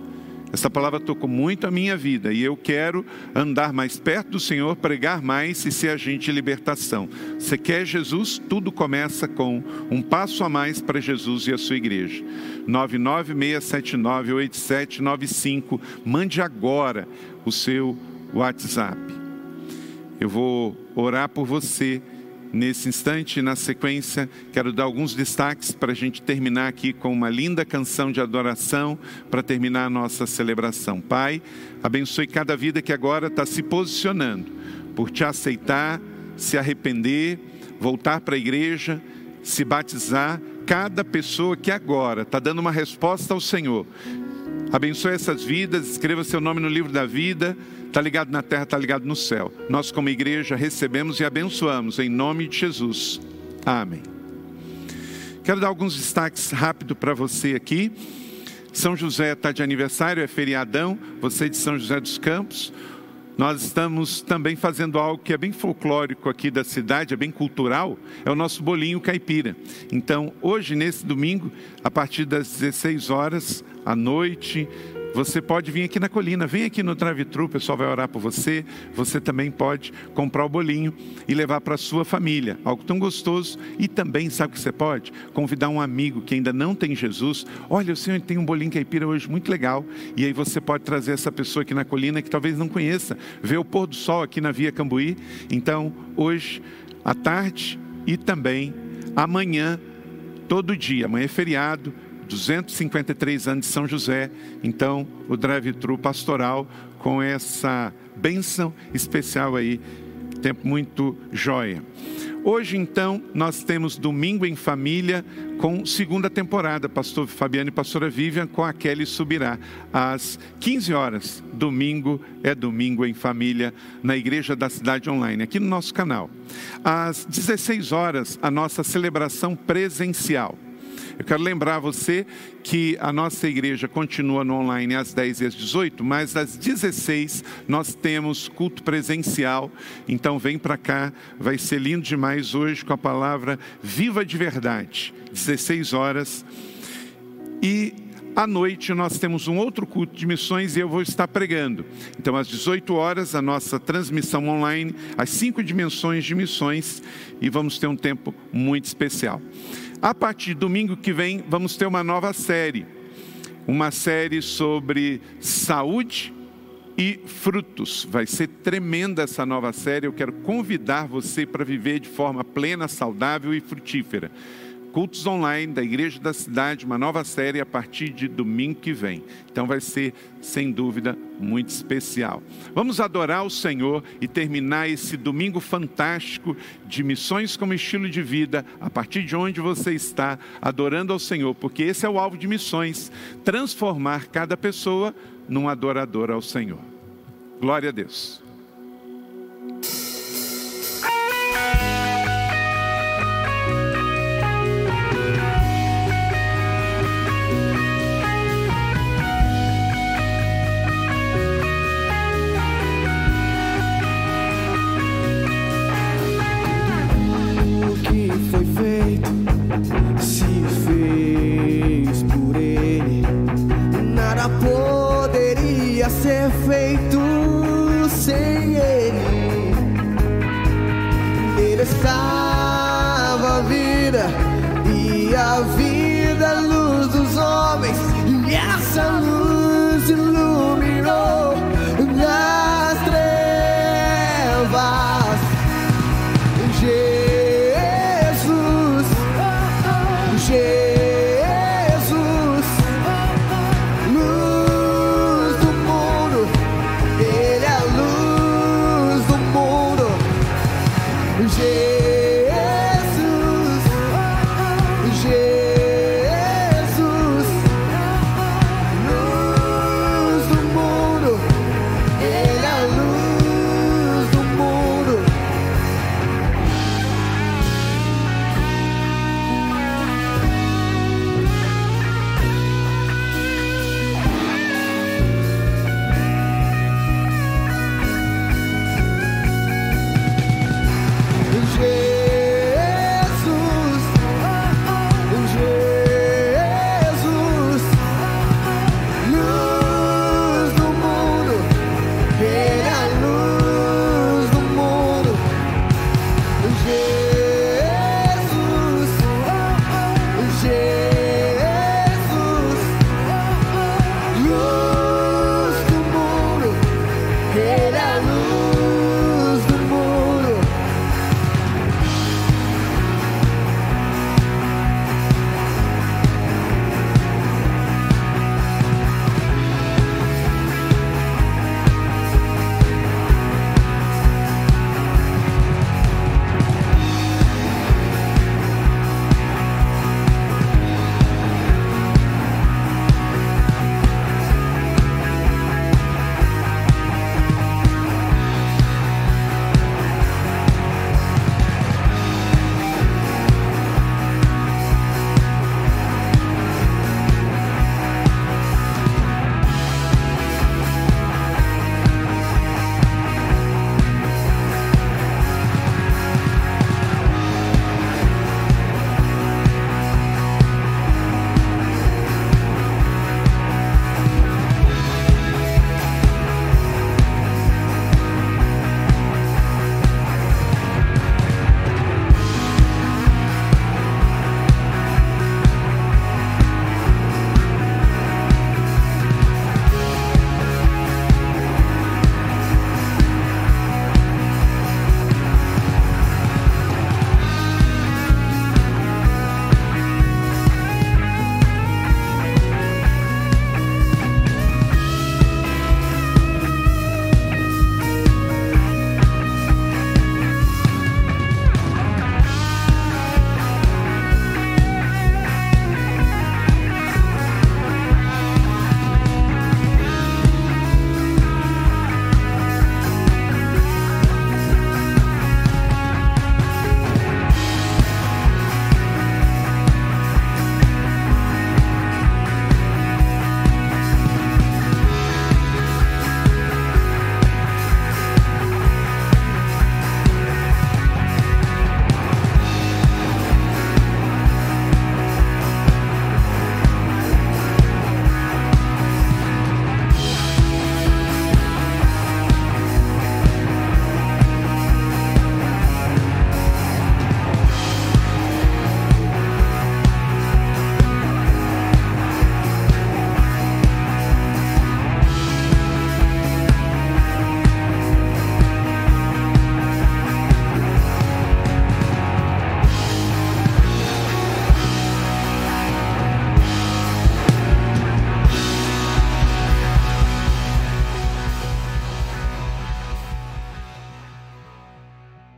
Essa palavra tocou muito a minha vida e eu quero andar mais perto do Senhor, pregar mais e ser agente de libertação. Você quer Jesus? Tudo começa com um passo a mais para Jesus e a sua igreja. 996798795. Mande agora o seu WhatsApp. Eu vou orar por você Nesse instante, na sequência, quero dar alguns destaques para a gente terminar aqui com uma linda canção de adoração para terminar a nossa celebração. Pai, abençoe cada vida que agora está se posicionando por te aceitar, se arrepender, voltar para a igreja, se batizar. Cada pessoa que agora está dando uma resposta ao Senhor. Abençoe essas vidas, escreva seu nome no livro da vida está ligado na terra, está ligado no céu. Nós, como igreja, recebemos e abençoamos em nome de Jesus. Amém. Quero dar alguns destaques rápido para você aqui. São José está de aniversário, é feriadão. Você de São José dos Campos. Nós estamos também fazendo algo que é bem folclórico aqui da cidade, é bem cultural, é o nosso bolinho caipira. Então, hoje, nesse domingo, a partir das 16 horas à noite, você pode vir aqui na colina, vem aqui no drive-thru, o pessoal vai orar por você. Você também pode comprar o bolinho e levar para sua família, algo tão gostoso. E também, sabe o que você pode? Convidar um amigo que ainda não tem Jesus. Olha, o senhor tem um bolinho caipira hoje muito legal. E aí você pode trazer essa pessoa aqui na colina que talvez não conheça, ver o pôr do sol aqui na Via Cambuí. Então, hoje, à tarde e também amanhã, todo dia. Amanhã é feriado 253 anos de São José, então o drive-thru pastoral com essa bênção especial aí, tempo muito joia. Hoje, então, nós temos Domingo em Família com segunda temporada, Pastor Fabiano e Pastora Vivian com a Kelly Subirá, às 15 horas. Domingo é Domingo em Família, na Igreja da Cidade Online, aqui no nosso canal. Às 16 horas, a nossa celebração presencial. Eu quero lembrar você que a nossa igreja continua no online às 10 e às 18, mas às 16 nós temos culto presencial. Então vem para cá, vai ser lindo demais hoje com a palavra Viva de Verdade, 16 horas. E à noite nós temos um outro culto de missões e eu vou estar pregando. Então, às 18 horas, a nossa transmissão online, as cinco dimensões de missões, e vamos ter um tempo muito especial. A partir de domingo que vem, vamos ter uma nova série. Uma série sobre saúde e frutos. Vai ser tremenda essa nova série. Eu quero convidar você para viver de forma plena, saudável e frutífera cultos online da Igreja da Cidade, uma nova série a partir de domingo que vem. Então vai ser, sem dúvida, muito especial. Vamos adorar o Senhor e terminar esse domingo fantástico de missões como estilo de vida, a partir de onde você está, adorando ao Senhor, porque esse é o alvo de missões transformar cada pessoa num adorador ao Senhor. Glória a Deus.
a vida, a luz dos homens, e essa luz iluminou. Na